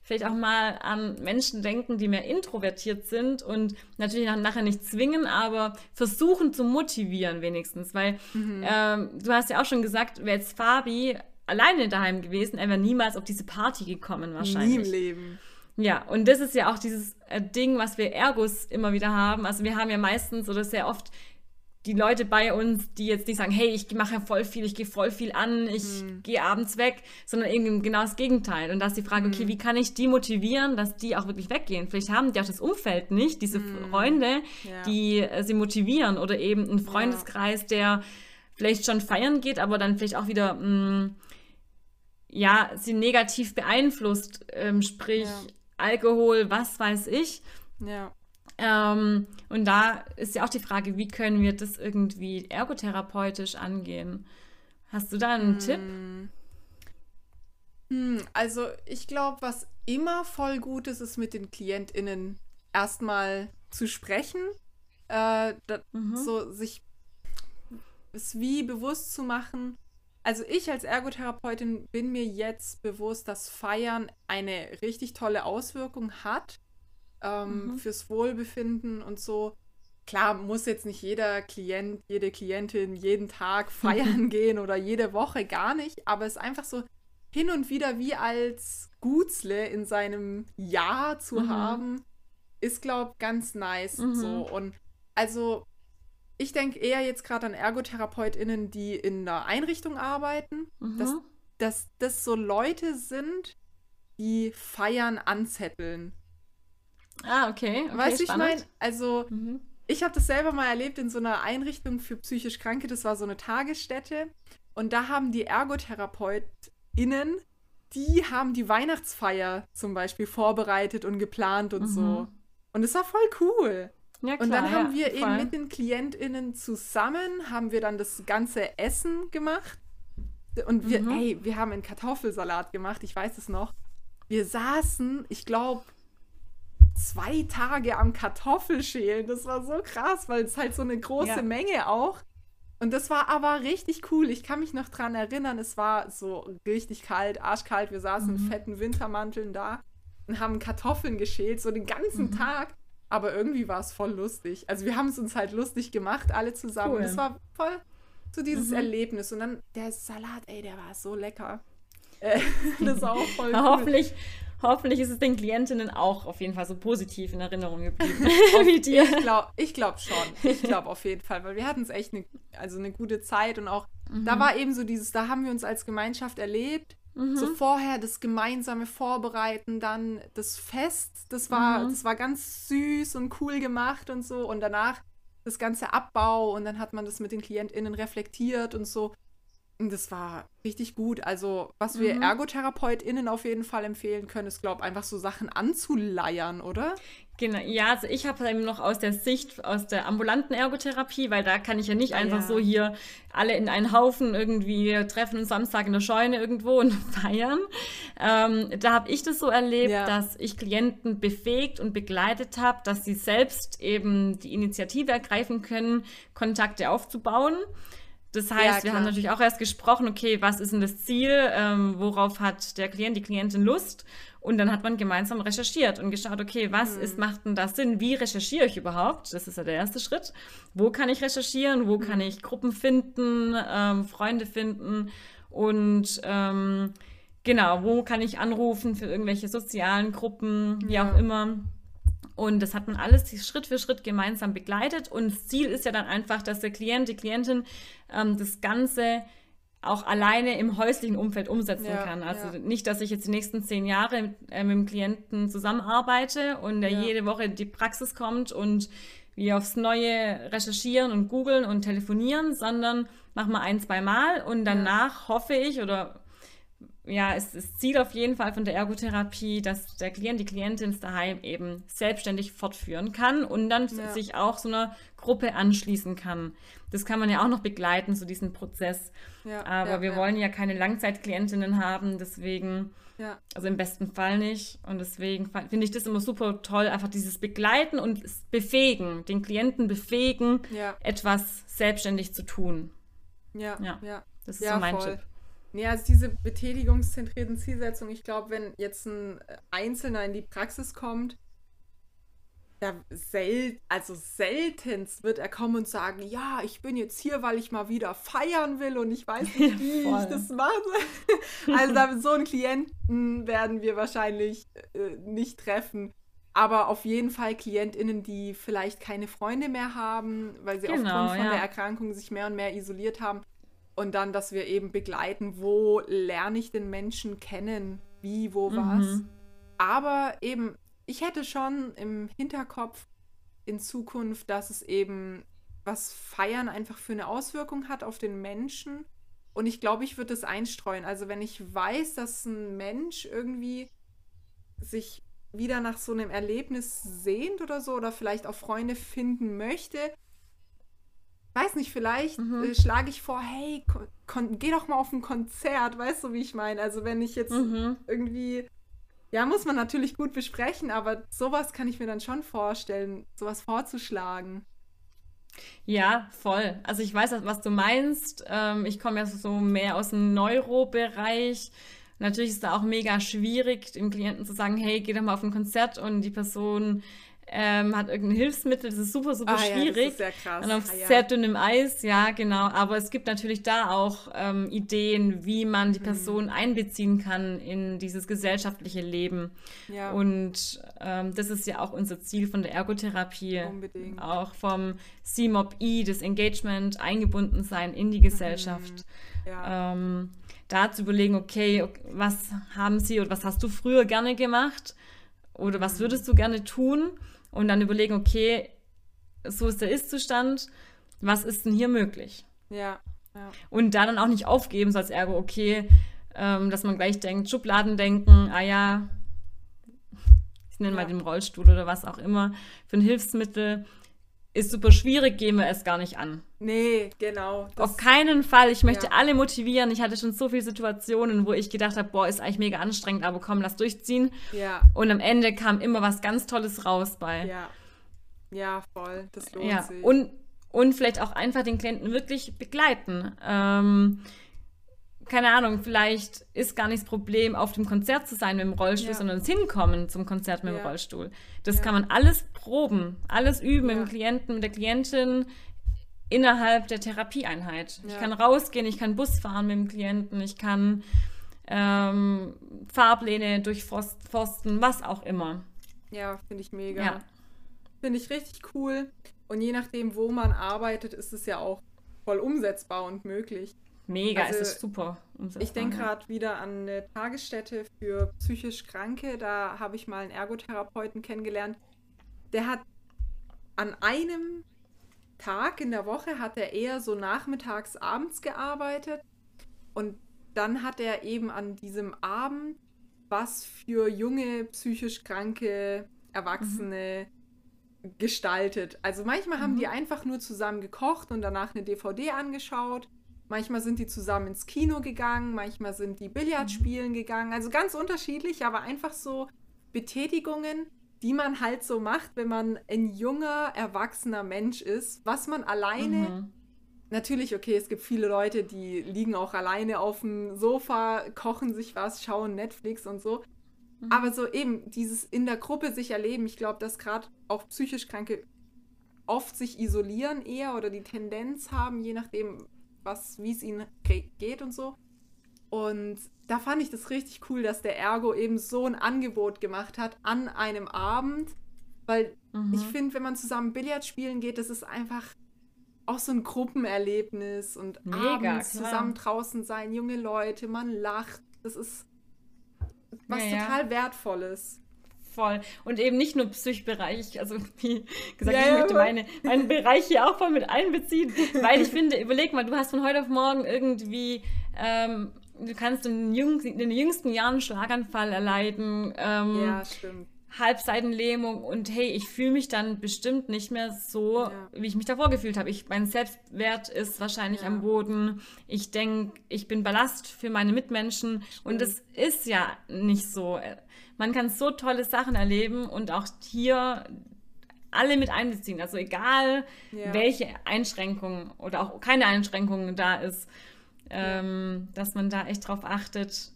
vielleicht auch mal an Menschen denken, die mehr introvertiert sind und natürlich nachher nicht zwingen, aber versuchen zu motivieren wenigstens. Weil mhm. ähm, du hast ja auch schon gesagt, wäre jetzt Fabi alleine daheim gewesen, er wäre niemals auf diese Party gekommen wahrscheinlich. Nie im Leben. Ja, und das ist ja auch dieses äh, Ding, was wir Ergos immer wieder haben. Also wir haben ja meistens oder sehr oft die Leute bei uns, die jetzt nicht sagen, hey, ich mache voll viel, ich gehe voll viel an, ich mhm. gehe abends weg, sondern eben genau das Gegenteil. Und da ist die Frage, okay, mhm. wie kann ich die motivieren, dass die auch wirklich weggehen? Vielleicht haben die auch das Umfeld nicht, diese mhm. Freunde, ja. die äh, sie motivieren oder eben ein Freundeskreis, der vielleicht schon feiern geht, aber dann vielleicht auch wieder mh, mm, ja, sie negativ beeinflusst, ähm, sprich ja. Alkohol, was weiß ich. Ja. Ähm, und da ist ja auch die Frage, wie können wir das irgendwie ergotherapeutisch angehen? Hast du da einen hm. Tipp? Hm, also ich glaube, was immer voll gut ist, ist mit den KlientInnen erstmal zu sprechen, äh, da, mhm. so sich es wie bewusst zu machen. also ich als Ergotherapeutin bin mir jetzt bewusst, dass Feiern eine richtig tolle Auswirkung hat ähm, mhm. fürs Wohlbefinden und so. Klar, muss jetzt nicht jeder Klient, jede Klientin jeden Tag feiern gehen oder jede Woche gar nicht, aber es ist einfach so hin und wieder wie als Gutsle in seinem Jahr zu mhm. haben, ist, glaube ich, ganz nice mhm. so. Und also ich denke eher jetzt gerade an ErgotherapeutInnen, die in einer Einrichtung arbeiten, mhm. dass, dass das so Leute sind, die Feiern anzetteln. Ah, okay. okay weißt du, ich meine, also mhm. ich habe das selber mal erlebt in so einer Einrichtung für psychisch Kranke, das war so eine Tagesstätte und da haben die ErgotherapeutInnen, die haben die Weihnachtsfeier zum Beispiel vorbereitet und geplant und mhm. so. Und es war voll cool. Ja, klar, und dann haben wir ja, eben mit den KlientInnen zusammen, haben wir dann das ganze Essen gemacht. Und wir, mhm. ey, wir haben einen Kartoffelsalat gemacht, ich weiß es noch. Wir saßen, ich glaube, zwei Tage am Kartoffelschälen. Das war so krass, weil es halt so eine große ja. Menge auch. Und das war aber richtig cool. Ich kann mich noch dran erinnern, es war so richtig kalt, arschkalt. Wir saßen mhm. in fetten Wintermanteln da und haben Kartoffeln geschält, so den ganzen mhm. Tag. Aber irgendwie war es voll lustig. Also wir haben es uns halt lustig gemacht, alle zusammen. Cool. Und es war voll so dieses mhm. Erlebnis. Und dann der Salat, ey, der war so lecker. Äh, das war auch voll cool. Hoffentlich, hoffentlich ist es den Klientinnen auch auf jeden Fall so positiv in Erinnerung geblieben wie dir. Ich glaube ich glaub schon. Ich glaube auf jeden Fall, weil wir hatten es echt eine, also eine gute Zeit und auch mhm. da war eben so dieses, da haben wir uns als Gemeinschaft erlebt. Mhm. So vorher das gemeinsame Vorbereiten, dann das Fest, das war, mhm. das war ganz süß und cool gemacht und so. Und danach das ganze Abbau und dann hat man das mit den KlientInnen reflektiert und so. Das war richtig gut. Also, was wir mhm. ErgotherapeutInnen auf jeden Fall empfehlen können, ist, glaube ich, einfach so Sachen anzuleiern, oder? Genau, ja, also ich habe eben noch aus der Sicht, aus der ambulanten Ergotherapie, weil da kann ich ja nicht einfach ja. so hier alle in einen Haufen irgendwie treffen und Samstag in der Scheune irgendwo und feiern. Ähm, da habe ich das so erlebt, ja. dass ich Klienten befähigt und begleitet habe, dass sie selbst eben die Initiative ergreifen können, Kontakte aufzubauen. Das heißt, ja, wir haben natürlich auch erst gesprochen, okay, was ist denn das Ziel, ähm, worauf hat der Klient, die Klientin Lust? Und dann hat man gemeinsam recherchiert und geschaut, okay, was mhm. ist, macht denn das Sinn? Wie recherchiere ich überhaupt? Das ist ja der erste Schritt. Wo kann ich recherchieren? Wo mhm. kann ich Gruppen finden, ähm, Freunde finden? Und ähm, genau, wo kann ich anrufen für irgendwelche sozialen Gruppen, wie ja. auch immer? Und das hat man alles Schritt für Schritt gemeinsam begleitet. Und das Ziel ist ja dann einfach, dass der Klient, die Klientin ähm, das Ganze auch alleine im häuslichen Umfeld umsetzen ja, kann. Also ja. nicht, dass ich jetzt die nächsten zehn Jahre mit, äh, mit dem Klienten zusammenarbeite und der ja. jede Woche in die Praxis kommt und wir aufs Neue recherchieren und googeln und telefonieren, sondern machen wir ein, zwei Mal und danach hoffe ich oder ja, ist das Ziel auf jeden Fall von der Ergotherapie, dass der Klient, die Klientin es daheim eben selbstständig fortführen kann und dann ja. sich auch so einer Gruppe anschließen kann. Das kann man ja auch noch begleiten, so diesen Prozess. Ja, Aber ja, wir wollen ja keine Langzeitklientinnen haben, deswegen, also im besten Fall nicht. Und deswegen finde ich das immer super toll, einfach dieses Begleiten und befähigen, den Klienten befähigen, etwas selbstständig zu tun. Ja, ja. Das ist so mein voll. Tipp. Ja, also diese betätigungszentrierten Zielsetzungen, ich glaube, wenn jetzt ein Einzelner in die Praxis kommt, ja, sel also seltenst wird er kommen und sagen, ja, ich bin jetzt hier, weil ich mal wieder feiern will und ich weiß nicht, wie ich das mache. also so einen Klienten werden wir wahrscheinlich äh, nicht treffen. Aber auf jeden Fall KlientInnen, die vielleicht keine Freunde mehr haben, weil sie genau, aufgrund von ja. der Erkrankung sich mehr und mehr isoliert haben. Und dann, dass wir eben begleiten, wo lerne ich den Menschen kennen, wie, wo, was. Mhm. Aber eben, ich hätte schon im Hinterkopf in Zukunft, dass es eben was Feiern einfach für eine Auswirkung hat auf den Menschen. Und ich glaube, ich würde es einstreuen. Also wenn ich weiß, dass ein Mensch irgendwie sich wieder nach so einem Erlebnis sehnt oder so oder vielleicht auch Freunde finden möchte, weiß nicht, vielleicht mhm. äh, schlage ich vor, hey, geh doch mal auf ein Konzert, weißt du, wie ich meine? Also wenn ich jetzt mhm. irgendwie, ja, muss man natürlich gut besprechen, aber sowas kann ich mir dann schon vorstellen, sowas vorzuschlagen. Ja, voll. Also ich weiß, was du meinst. Ähm, ich komme ja so mehr aus dem Neurobereich. Natürlich ist da auch mega schwierig, dem Klienten zu sagen, hey, geh doch mal auf ein Konzert und die Person ähm, hat irgendein Hilfsmittel, das ist super, super ah, schwierig. Ja, das ist sehr krass. Und auf ah, ja. sehr dünnem Eis, ja, genau. Aber es gibt natürlich da auch ähm, Ideen, wie man die mhm. Person mhm. einbeziehen kann in dieses gesellschaftliche Leben. Ja. Und ähm, das ist ja auch unser Ziel von der Ergotherapie. Unbedingt. Auch vom CMOP-I, das Engagement, eingebunden sein in die Gesellschaft. Mhm. Ja. Ähm, da zu überlegen, okay, was haben Sie oder was hast du früher gerne gemacht? Oder was würdest du gerne tun? Und dann überlegen, okay, so ist der Ist-Zustand, was ist denn hier möglich? Ja. ja. Und da dann auch nicht aufgeben, so als Ergo, okay, ähm, dass man gleich denkt, Schubladen denken, ah ja, ich nenne ja. mal den Rollstuhl oder was auch immer, für ein Hilfsmittel, ist super schwierig, gehen wir es gar nicht an. Nee, genau. Auf keinen Fall. Ich möchte ja. alle motivieren. Ich hatte schon so viele Situationen, wo ich gedacht habe, boah, ist eigentlich mega anstrengend, aber komm, lass durchziehen. Ja. Und am Ende kam immer was ganz Tolles raus bei. Ja. Ja, voll. Das lohnt ja. sich. Und, und vielleicht auch einfach den Klienten wirklich begleiten. Ähm, keine Ahnung, vielleicht ist gar nicht das Problem, auf dem Konzert zu sein mit dem Rollstuhl, ja. sondern das Hinkommen zum Konzert mit dem ja. Rollstuhl. Das ja. kann man alles proben, alles üben mit dem Klienten, mit der Klientin innerhalb der Therapieeinheit. Ich kann rausgehen, ich kann Bus fahren mit dem Klienten, ich kann ähm, Fahrpläne durchforsten, was auch immer. Ja, finde ich mega. Finde ich richtig cool. Und je nachdem, wo man arbeitet, ist es ja auch voll umsetzbar und möglich. Mega, also, es ist super. Ich denke gerade wieder an eine Tagesstätte für psychisch Kranke. Da habe ich mal einen Ergotherapeuten kennengelernt. Der hat an einem Tag in der Woche hat er eher so nachmittags, abends gearbeitet. Und dann hat er eben an diesem Abend was für junge psychisch kranke Erwachsene mhm. gestaltet. Also manchmal mhm. haben die einfach nur zusammen gekocht und danach eine DVD angeschaut. Manchmal sind die zusammen ins Kino gegangen, manchmal sind die Billard mhm. spielen gegangen. Also ganz unterschiedlich, aber einfach so Betätigungen, die man halt so macht, wenn man ein junger, erwachsener Mensch ist, was man alleine. Mhm. Natürlich, okay, es gibt viele Leute, die liegen auch alleine auf dem Sofa, kochen sich was, schauen Netflix und so. Mhm. Aber so eben dieses in der Gruppe sich erleben, ich glaube, dass gerade auch psychisch Kranke oft sich isolieren eher oder die Tendenz haben, je nachdem, was, wie es ihnen geht und so. Und da fand ich das richtig cool, dass der Ergo eben so ein Angebot gemacht hat an einem Abend, weil mhm. ich finde, wenn man zusammen Billard spielen geht, das ist einfach auch so ein Gruppenerlebnis und Mega, abends klar. zusammen draußen sein, junge Leute, man lacht, das ist was ja, total ja. wertvolles voll. Und eben nicht nur Psychbereich, also wie gesagt, ja, ich möchte meine, meinen Bereich hier auch voll mit einbeziehen, weil ich finde, überleg mal, du hast von heute auf morgen irgendwie, ähm, du kannst in den, jüngsten, in den jüngsten Jahren einen Schlaganfall erleiden. Ähm, ja, stimmt. Halbseitenlähmung und hey, ich fühle mich dann bestimmt nicht mehr so, ja. wie ich mich davor gefühlt habe. Ich, mein Selbstwert ist wahrscheinlich ja. am Boden. Ich denke, ich bin Ballast für meine Mitmenschen Stimmt. und es ist ja nicht so man kann so tolle Sachen erleben und auch hier alle mit einbeziehen. Also egal, ja. welche Einschränkungen oder auch keine Einschränkungen da ist, ähm, dass man da echt drauf achtet,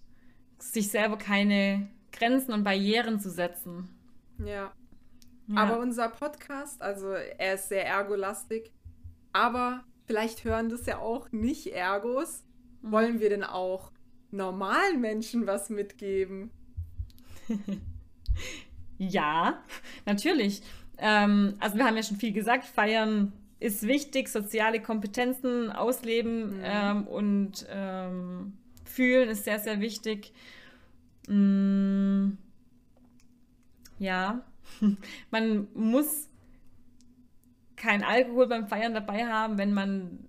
sich selber keine Grenzen und Barrieren zu setzen. Ja. ja. Aber unser Podcast, also er ist sehr ergolastig, aber vielleicht hören das ja auch nicht Ergos. Mhm. Wollen wir denn auch normalen Menschen was mitgeben? ja, natürlich. Ähm, also wir haben ja schon viel gesagt, feiern ist wichtig, soziale Kompetenzen ausleben mhm. ähm, und ähm, fühlen ist sehr, sehr wichtig. Mm, ja, man muss kein Alkohol beim Feiern dabei haben, wenn man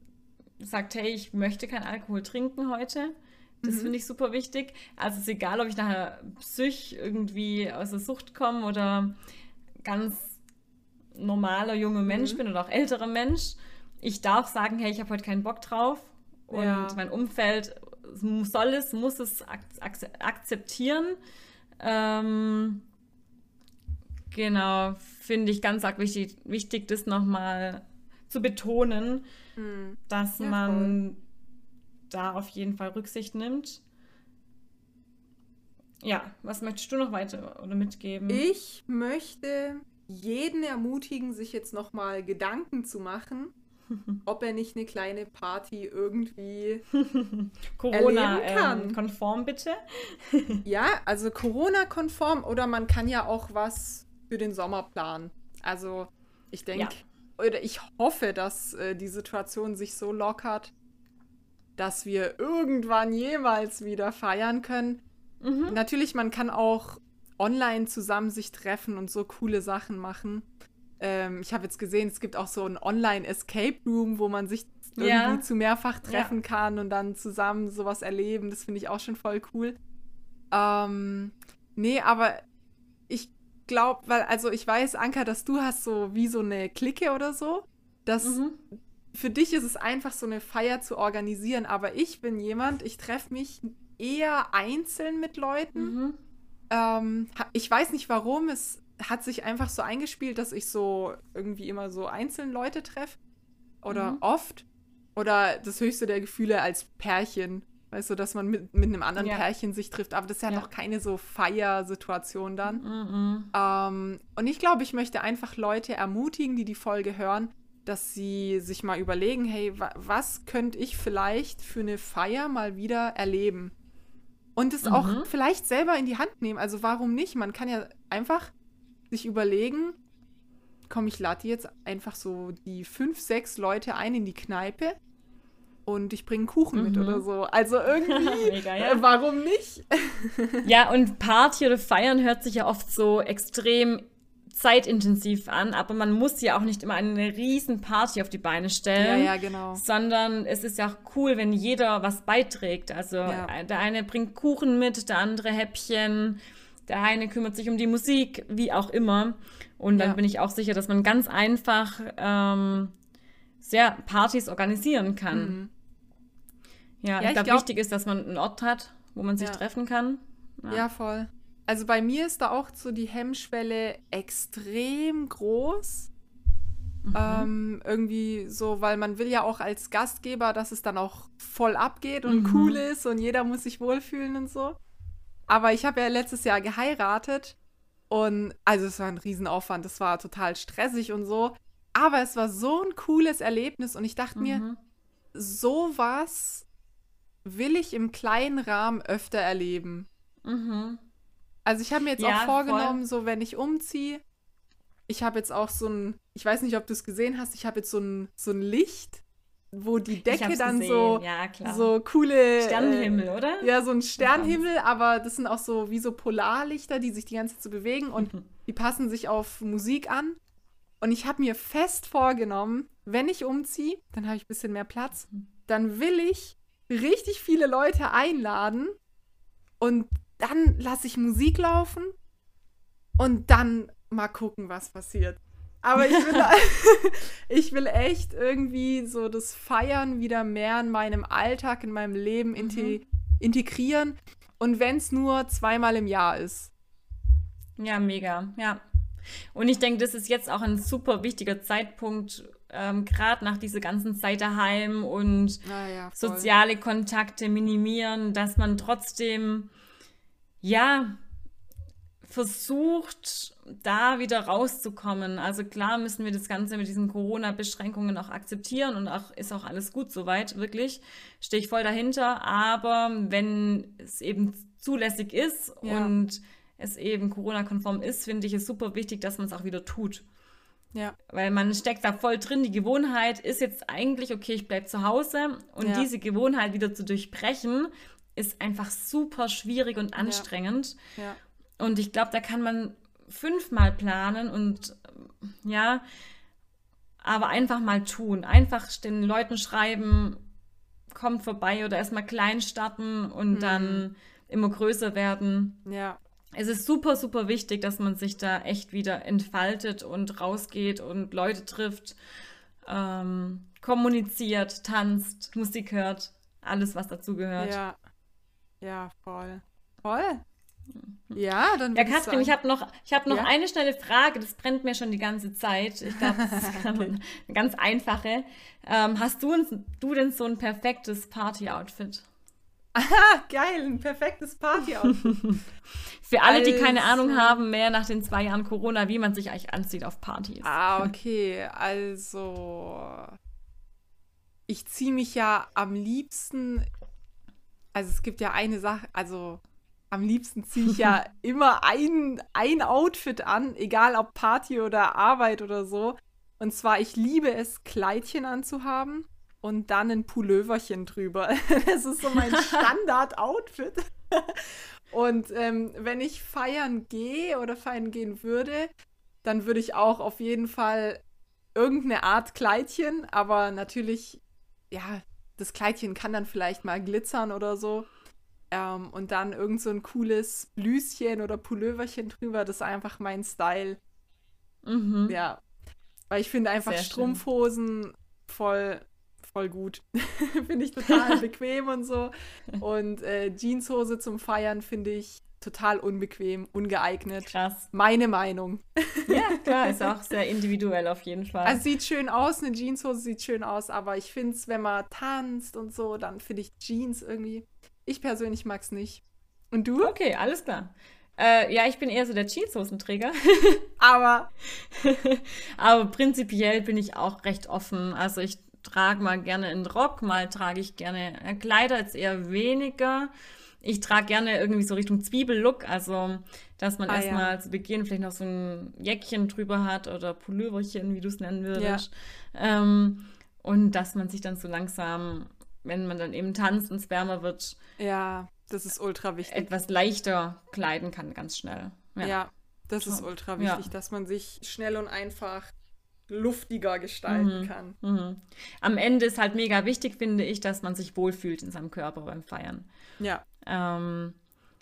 sagt, hey, ich möchte kein Alkohol trinken heute. Das mhm. finde ich super wichtig. Also es ist egal, ob ich nachher psych irgendwie aus der Sucht komme oder ganz normaler junger Mensch mhm. bin oder auch älterer Mensch. Ich darf sagen, hey, ich habe heute keinen Bock drauf. Und ja. mein Umfeld soll es, muss es ak akzeptieren. Ähm, genau, finde ich ganz arg wichtig, wichtig, das nochmal zu betonen, mhm. dass ja, man voll. da auf jeden Fall Rücksicht nimmt. Ja, was möchtest du noch weiter oder mitgeben? Ich möchte jeden ermutigen, sich jetzt nochmal Gedanken zu machen, ob er nicht eine kleine Party irgendwie Corona-konform ähm, bitte. ja, also Corona-konform oder man kann ja auch was für den Sommer planen. Also ich denke, ja. oder ich hoffe, dass äh, die Situation sich so lockert, dass wir irgendwann jemals wieder feiern können. Mhm. Natürlich, man kann auch online zusammen sich treffen und so coole Sachen machen. Ähm, ich habe jetzt gesehen, es gibt auch so ein Online-Escape Room, wo man sich irgendwie ja. zu mehrfach treffen ja. kann und dann zusammen sowas erleben. Das finde ich auch schon voll cool. Ähm, nee, aber ich glaube, weil, also ich weiß, Anka, dass du hast so wie so eine Clique oder so. Das mhm. für dich ist es einfach so eine Feier zu organisieren, aber ich bin jemand, ich treffe mich eher einzeln mit Leuten. Mhm. Ähm, ich weiß nicht warum, es hat sich einfach so eingespielt, dass ich so irgendwie immer so einzeln Leute treffe. Oder mhm. oft. Oder das höchste der Gefühle als Pärchen. Weißt du, dass man mit, mit einem anderen ja. Pärchen sich trifft. Aber das ist ja, ja. noch keine so Feiersituation dann. Mhm. Ähm, und ich glaube, ich möchte einfach Leute ermutigen, die die Folge hören, dass sie sich mal überlegen, hey, wa was könnte ich vielleicht für eine Feier mal wieder erleben? Und es mhm. auch vielleicht selber in die Hand nehmen. Also warum nicht? Man kann ja einfach sich überlegen, komm, ich lade jetzt einfach so die fünf, sechs Leute ein in die Kneipe und ich bringe Kuchen mhm. mit oder mhm. so. Also irgendwie, Mega, ja. äh, warum nicht? ja, und Party oder Feiern hört sich ja oft so extrem zeitintensiv an, aber man muss ja auch nicht immer eine riesen Party auf die Beine stellen. Ja, ja, genau. Sondern es ist ja auch cool, wenn jeder was beiträgt. Also ja. der eine bringt Kuchen mit, der andere Häppchen, der eine kümmert sich um die Musik, wie auch immer. Und dann ja. bin ich auch sicher, dass man ganz einfach ähm, sehr Partys organisieren kann. Mhm. Ja, ja, ich glaube, wichtig ist, dass man einen Ort hat, wo man sich treffen kann. ja, voll also bei mir ist da auch so die Hemmschwelle extrem groß. Mhm. Ähm, irgendwie so, weil man will ja auch als Gastgeber, dass es dann auch voll abgeht und mhm. cool ist und jeder muss sich wohlfühlen und so. Aber ich habe ja letztes Jahr geheiratet und also es war ein Riesenaufwand, es war total stressig und so. Aber es war so ein cooles Erlebnis und ich dachte mhm. mir, sowas will ich im kleinen Rahmen öfter erleben. Mhm. Also ich habe mir jetzt ja, auch vorgenommen, voll. so wenn ich umziehe, ich habe jetzt auch so ein, ich weiß nicht, ob du es gesehen hast, ich habe jetzt so ein, so ein Licht, wo die Decke dann so, ja, so coole äh, Sternenhimmel, äh, oder? Ja, so ein Sternenhimmel, aber das sind auch so wie so Polarlichter, die sich die ganze Zeit so bewegen und mhm. die passen sich auf Musik an. Und ich habe mir fest vorgenommen, wenn ich umziehe, dann habe ich ein bisschen mehr Platz, mhm. dann will ich richtig viele Leute einladen und dann lasse ich Musik laufen und dann mal gucken, was passiert. Aber ich will, ich will echt irgendwie so das Feiern wieder mehr in meinem Alltag, in meinem Leben mhm. integrieren. Und wenn es nur zweimal im Jahr ist. Ja, mega, ja. Und ich denke, das ist jetzt auch ein super wichtiger Zeitpunkt, ähm, gerade nach dieser ganzen Zeit daheim und ah, ja, soziale Kontakte minimieren, dass man trotzdem ja, versucht, da wieder rauszukommen. Also klar müssen wir das Ganze mit diesen Corona-Beschränkungen auch akzeptieren und auch ist auch alles gut soweit, wirklich. Stehe ich voll dahinter. Aber wenn es eben zulässig ist ja. und es eben Corona-konform ist, finde ich es super wichtig, dass man es auch wieder tut. Ja. Weil man steckt da voll drin. Die Gewohnheit ist jetzt eigentlich, okay, ich bleibe zu Hause und ja. diese Gewohnheit wieder zu durchbrechen, ist einfach super schwierig und anstrengend. Ja. ja. Und ich glaube, da kann man fünfmal planen und ja, aber einfach mal tun. Einfach den Leuten schreiben, kommt vorbei oder erstmal klein starten und mhm. dann immer größer werden. Ja. Es ist super, super wichtig, dass man sich da echt wieder entfaltet und rausgeht und Leute trifft, ähm, kommuniziert, tanzt, Musik hört, alles, was dazu gehört. Ja, ja, voll. Voll. Ja, dann. Ja, Katrin, ich habe noch, ich hab noch ja? eine schnelle Frage, das brennt mir schon die ganze Zeit. Ich glaube, das ist eine ganz einfache. Ähm, hast du, du denn so ein perfektes Party-Outfit? Aha, geil, ein perfektes Party-Outfit. Für alle, also, die keine Ahnung haben, mehr nach den zwei Jahren Corona, wie man sich eigentlich anzieht auf Partys. Ah, okay. Also, ich ziehe mich ja am liebsten. Also, es gibt ja eine Sache, also am liebsten ziehe ich ja immer ein, ein Outfit an, egal ob Party oder Arbeit oder so. Und zwar, ich liebe es, Kleidchen anzuhaben und dann ein Pulloverchen drüber. Das ist so mein Standard-Outfit. Und ähm, wenn ich feiern gehe oder feiern gehen würde, dann würde ich auch auf jeden Fall irgendeine Art Kleidchen, aber natürlich, ja, das Kleidchen kann dann vielleicht mal glitzern oder so. Ähm, und dann irgend so ein cooles Blüschen oder Pulloverchen drüber, das ist einfach mein Style. Mhm. Ja. Weil ich finde einfach Sehr Strumpfhosen schön. voll voll gut. finde ich total bequem und so. Und äh, Jeanshose zum Feiern finde ich total unbequem, ungeeignet. Krass. Meine Meinung. Ja, klar, ist auch sehr individuell auf jeden Fall. Also sieht schön aus, eine Jeanshose sieht schön aus, aber ich finde es, wenn man tanzt und so, dann finde ich Jeans irgendwie. Ich persönlich mag es nicht. Und du? Okay, alles klar. Äh, ja, ich bin eher so der Jeanshosenträger. aber. aber prinzipiell bin ich auch recht offen. Also ich trage mal gerne einen Rock, mal trage ich gerne äh, Kleider, jetzt eher weniger. Ich trage gerne irgendwie so Richtung Zwiebellook, also dass man ah, erstmal ja. zu Beginn vielleicht noch so ein Jäckchen drüber hat oder Pulloverchen, wie du es nennen würdest. Ja. Ähm, und dass man sich dann so langsam, wenn man dann eben tanzt und es wärmer wird, ja, das ist ultra wichtig. Etwas leichter kleiden kann, ganz schnell. Ja, ja das ist ultra wichtig, dass man sich schnell und einfach luftiger gestalten mhm. kann. Mhm. Am Ende ist halt mega wichtig, finde ich, dass man sich wohlfühlt in seinem Körper beim Feiern. Ja. Ähm,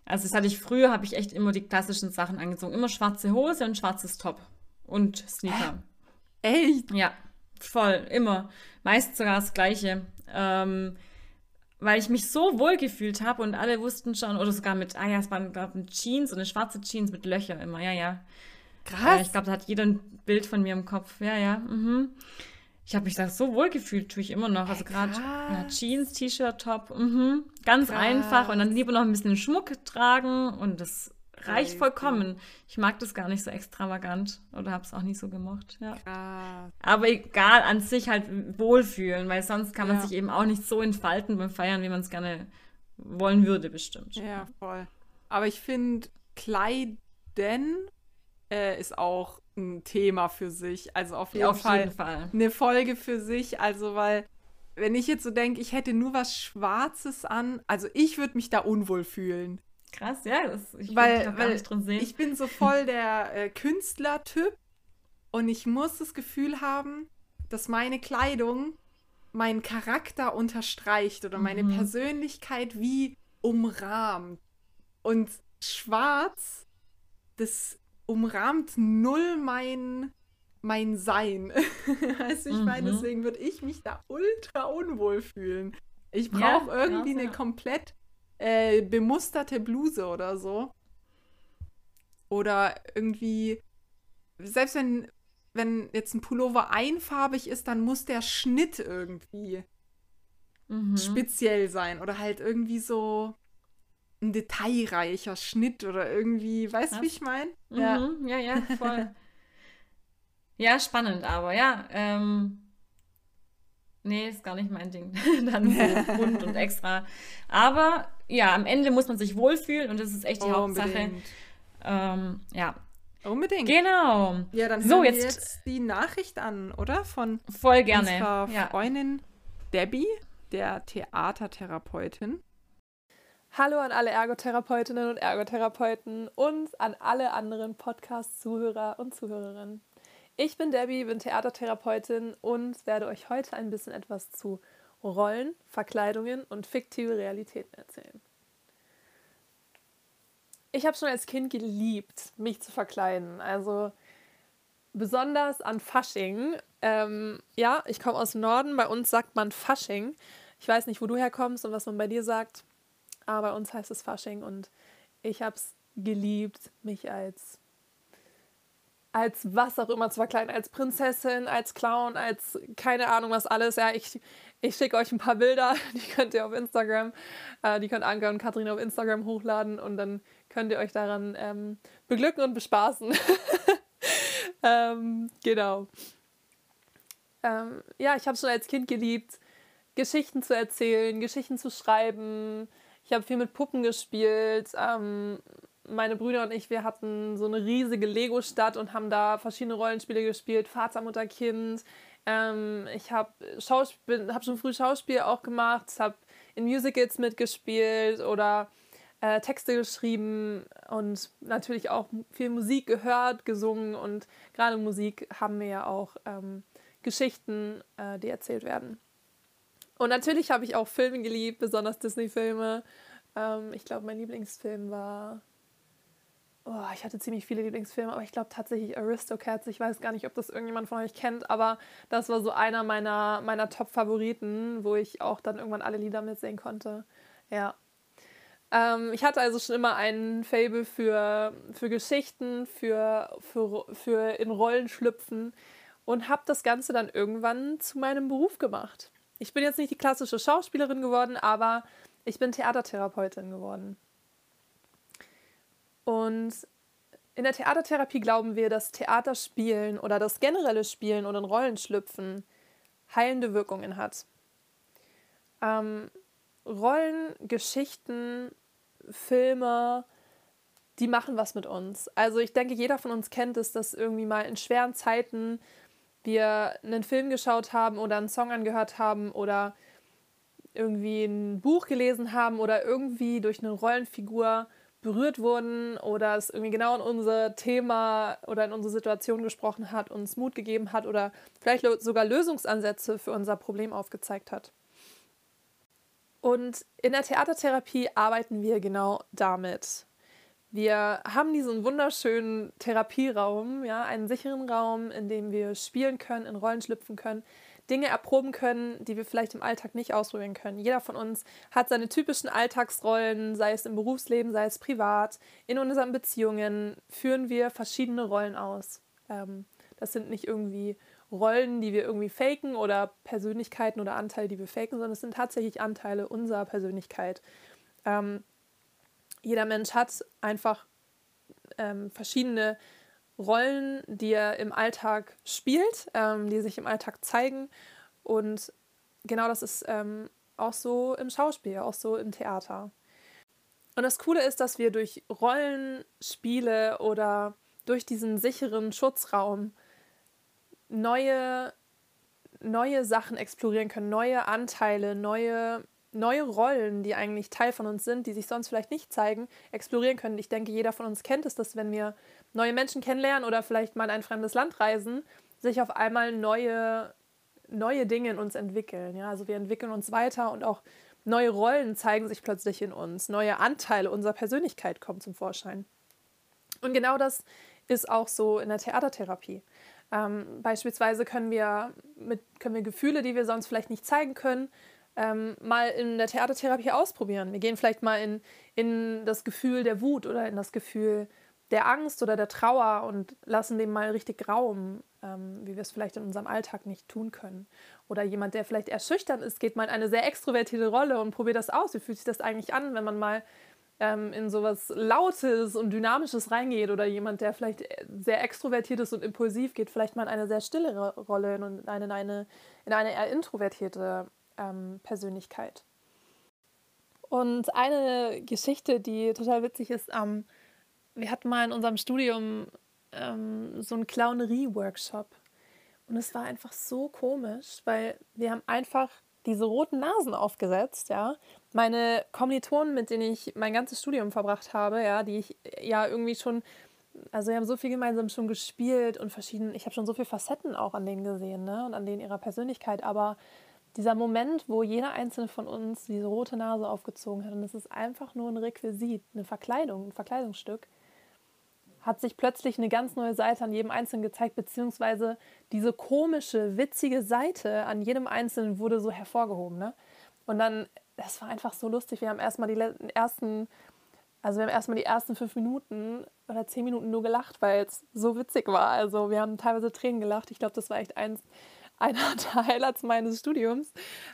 also das hatte ich früher, habe ich echt immer die klassischen Sachen angezogen. Immer schwarze Hose und schwarzes Top und Sneaker. Hä? Echt? Ja, voll, immer. Meist sogar das Gleiche. Ähm, weil ich mich so wohl gefühlt habe und alle wussten schon, oder sogar mit, ah ja, es waren, glaube ich, Jeans und eine schwarze Jeans mit Löcher immer, ja, ja. Krass. Äh, ich glaube, da hat jeder ein Bild von mir im Kopf. Ja, ja. Mhm. Ich habe mich da so wohl gefühlt, tue ich immer noch. Also gerade ja, Jeans, T-Shirt, Top. Mhm. Ganz Krass. einfach. Und dann lieber noch ein bisschen Schmuck tragen. Und das reicht vollkommen. Ich mag das gar nicht so extravagant oder habe es auch nicht so gemocht. Ja. Krass. Aber egal, an sich halt wohlfühlen, weil sonst kann man ja. sich eben auch nicht so entfalten beim Feiern, wie man es gerne wollen würde, bestimmt. Ja, voll. Aber ich finde, Kleiden äh, ist auch ein Thema für sich. Also auf jeden, ja, auf Fall, jeden Fall eine Folge für sich. Also, weil, wenn ich jetzt so denke, ich hätte nur was Schwarzes an, also ich würde mich da unwohl fühlen. Krass, ja, das, ich weil, gar nicht drin sehen. Ich bin so voll der äh, Künstlertyp und ich muss das Gefühl haben, dass meine Kleidung meinen Charakter unterstreicht oder meine mhm. Persönlichkeit wie umrahmt. Und schwarz, das umrahmt null mein, mein Sein. du, ich mhm. meine, deswegen würde ich mich da ultra unwohl fühlen. Ich brauche ja, irgendwie ja, eine komplett äh, bemusterte Bluse oder so. Oder irgendwie, selbst wenn, wenn jetzt ein Pullover einfarbig ist, dann muss der Schnitt irgendwie mhm. speziell sein. Oder halt irgendwie so, ein detailreicher Schnitt oder irgendwie, weißt du, wie ich meine? Ja. Mhm, ja, ja, voll. ja, spannend, aber ja, ähm, nee, ist gar nicht mein Ding. Dann so bunt und extra. Aber ja, am Ende muss man sich wohlfühlen und das ist echt die oh, Hauptsache. Ähm, ja. Unbedingt. Genau. Ja, dann so, jetzt, jetzt die Nachricht an, oder? Von voll gerne. unserer ja. Freundin Debbie, der Theatertherapeutin. Hallo an alle Ergotherapeutinnen und Ergotherapeuten und an alle anderen Podcast-Zuhörer und Zuhörerinnen. Ich bin Debbie, bin Theatertherapeutin und werde euch heute ein bisschen etwas zu Rollen, Verkleidungen und fiktive Realitäten erzählen. Ich habe schon als Kind geliebt, mich zu verkleiden. Also besonders an Fasching. Ähm, ja, ich komme aus dem Norden, bei uns sagt man Fasching. Ich weiß nicht, wo du herkommst und was man bei dir sagt aber bei uns heißt es Fasching und ich habe es geliebt, mich als als was auch immer zu verkleiden, als Prinzessin, als Clown, als keine Ahnung was alles. Ja, ich, ich schicke euch ein paar Bilder, die könnt ihr auf Instagram, äh, die könnt Anke und Katrin auf Instagram hochladen und dann könnt ihr euch daran ähm, beglücken und bespaßen. ähm, genau. Ähm, ja, ich habe schon als Kind geliebt, Geschichten zu erzählen, Geschichten zu schreiben. Ich habe viel mit Puppen gespielt. Ähm, meine Brüder und ich, wir hatten so eine riesige Lego-Stadt und haben da verschiedene Rollenspiele gespielt, Vater, Mutter, Kind. Ähm, ich habe hab schon früh Schauspiel auch gemacht, habe in Musicals mitgespielt oder äh, Texte geschrieben und natürlich auch viel Musik gehört, gesungen und gerade Musik haben wir ja auch ähm, Geschichten, äh, die erzählt werden. Und natürlich habe ich auch Filme geliebt, besonders Disney-Filme. Ähm, ich glaube, mein Lieblingsfilm war oh, ich hatte ziemlich viele Lieblingsfilme, aber ich glaube tatsächlich Aristocats. Ich weiß gar nicht, ob das irgendjemand von euch kennt, aber das war so einer meiner, meiner Top-Favoriten, wo ich auch dann irgendwann alle Lieder mitsehen konnte. Ja. Ähm, ich hatte also schon immer einen Fable für, für Geschichten, für, für, für in Rollen schlüpfen und habe das Ganze dann irgendwann zu meinem Beruf gemacht. Ich bin jetzt nicht die klassische Schauspielerin geworden, aber ich bin Theatertherapeutin geworden. Und in der Theatertherapie glauben wir, dass Theaterspielen oder das generelle Spielen oder in Rollenschlüpfen heilende Wirkungen hat. Ähm, Rollen, Geschichten, Filme, die machen was mit uns. Also ich denke, jeder von uns kennt es, dass irgendwie mal in schweren Zeiten wir einen Film geschaut haben oder einen Song angehört haben oder irgendwie ein Buch gelesen haben oder irgendwie durch eine Rollenfigur berührt wurden oder es irgendwie genau in unser Thema oder in unsere Situation gesprochen hat, uns Mut gegeben hat oder vielleicht sogar Lösungsansätze für unser Problem aufgezeigt hat. Und in der Theatertherapie arbeiten wir genau damit. Wir haben diesen wunderschönen Therapieraum, ja, einen sicheren Raum, in dem wir spielen können, in Rollen schlüpfen können, Dinge erproben können, die wir vielleicht im Alltag nicht ausprobieren können. Jeder von uns hat seine typischen Alltagsrollen, sei es im Berufsleben, sei es privat. In unseren Beziehungen führen wir verschiedene Rollen aus. Ähm, das sind nicht irgendwie Rollen, die wir irgendwie faken oder Persönlichkeiten oder Anteile, die wir faken, sondern es sind tatsächlich Anteile unserer Persönlichkeit. Ähm, jeder Mensch hat einfach ähm, verschiedene Rollen, die er im Alltag spielt, ähm, die sich im Alltag zeigen. Und genau das ist ähm, auch so im Schauspiel, auch so im Theater. Und das Coole ist, dass wir durch Rollenspiele oder durch diesen sicheren Schutzraum neue, neue Sachen explorieren können, neue Anteile, neue neue Rollen, die eigentlich Teil von uns sind, die sich sonst vielleicht nicht zeigen, explorieren können. Ich denke, jeder von uns kennt es, dass wenn wir neue Menschen kennenlernen oder vielleicht mal in ein fremdes Land reisen, sich auf einmal neue, neue Dinge in uns entwickeln. Ja? Also wir entwickeln uns weiter und auch neue Rollen zeigen sich plötzlich in uns, neue Anteile unserer Persönlichkeit kommen zum Vorschein. Und genau das ist auch so in der Theatertherapie. Ähm, beispielsweise können wir, mit, können wir Gefühle, die wir sonst vielleicht nicht zeigen können, ähm, mal in der Theatertherapie ausprobieren. Wir gehen vielleicht mal in, in das Gefühl der Wut oder in das Gefühl der Angst oder der Trauer und lassen dem mal richtig Raum, ähm, wie wir es vielleicht in unserem Alltag nicht tun können. Oder jemand, der vielleicht eher ist, geht mal in eine sehr extrovertierte Rolle und probiert das aus. Wie fühlt sich das eigentlich an, wenn man mal ähm, in sowas Lautes und Dynamisches reingeht? Oder jemand, der vielleicht sehr extrovertiert ist und impulsiv, geht vielleicht mal in eine sehr stille Rolle und in eine, in eine, in eine eher introvertierte ähm, Persönlichkeit. Und eine Geschichte, die total witzig ist, ähm, wir hatten mal in unserem Studium ähm, so einen Clownerie-Workshop. Und es war einfach so komisch, weil wir haben einfach diese roten Nasen aufgesetzt, ja. Meine Kommilitonen, mit denen ich mein ganzes Studium verbracht habe, ja, die ich ja irgendwie schon, also wir haben so viel gemeinsam schon gespielt und verschieden, ich habe schon so viele Facetten auch an denen gesehen, ne, und an denen ihrer Persönlichkeit, aber dieser Moment, wo jeder einzelne von uns diese rote Nase aufgezogen hat und es ist einfach nur ein Requisit, eine Verkleidung, ein Verkleidungsstück, hat sich plötzlich eine ganz neue Seite an jedem Einzelnen gezeigt, beziehungsweise diese komische, witzige Seite an jedem Einzelnen wurde so hervorgehoben. Ne? Und dann, das war einfach so lustig. Wir haben erstmal die ersten Also wir haben erstmal die ersten fünf Minuten oder zehn Minuten nur gelacht, weil es so witzig war. Also wir haben teilweise Tränen gelacht. Ich glaube, das war echt eins, einer der Highlights meines Studiums,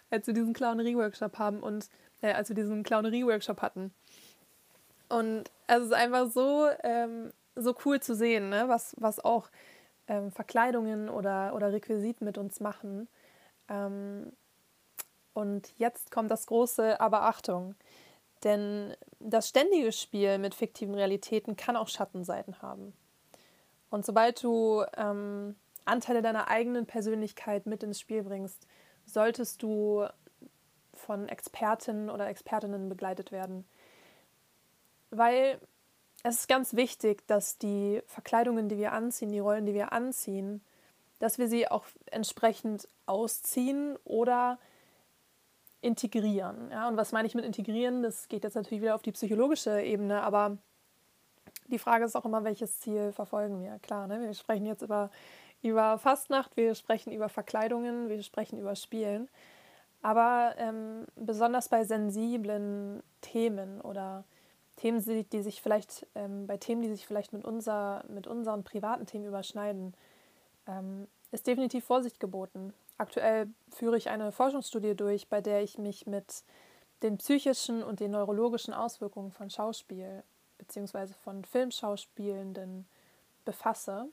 als wir diesen Clownerie-Workshop haben und äh, als wir diesen Clownerie-Workshop hatten. Und es ist einfach so, ähm, so cool zu sehen, ne? was, was auch ähm, Verkleidungen oder, oder Requisiten mit uns machen. Ähm, und jetzt kommt das große Aber Achtung. Denn das ständige Spiel mit fiktiven Realitäten kann auch Schattenseiten haben. Und sobald du ähm, Anteile deiner eigenen Persönlichkeit mit ins Spiel bringst, solltest du von Expertinnen oder Expertinnen begleitet werden. Weil es ist ganz wichtig, dass die Verkleidungen, die wir anziehen, die Rollen, die wir anziehen, dass wir sie auch entsprechend ausziehen oder integrieren. Ja, und was meine ich mit integrieren? Das geht jetzt natürlich wieder auf die psychologische Ebene, aber die Frage ist auch immer, welches Ziel verfolgen wir? Klar, ne? wir sprechen jetzt über, über Fastnacht, wir sprechen über Verkleidungen, wir sprechen über Spielen. Aber ähm, besonders bei sensiblen Themen oder Themen, die sich vielleicht, ähm, bei Themen, die sich vielleicht mit, unser, mit unseren privaten Themen überschneiden, ähm, ist definitiv Vorsicht geboten. Aktuell führe ich eine Forschungsstudie durch, bei der ich mich mit den psychischen und den neurologischen Auswirkungen von Schauspiel bzw. von Filmschauspielenden befasse.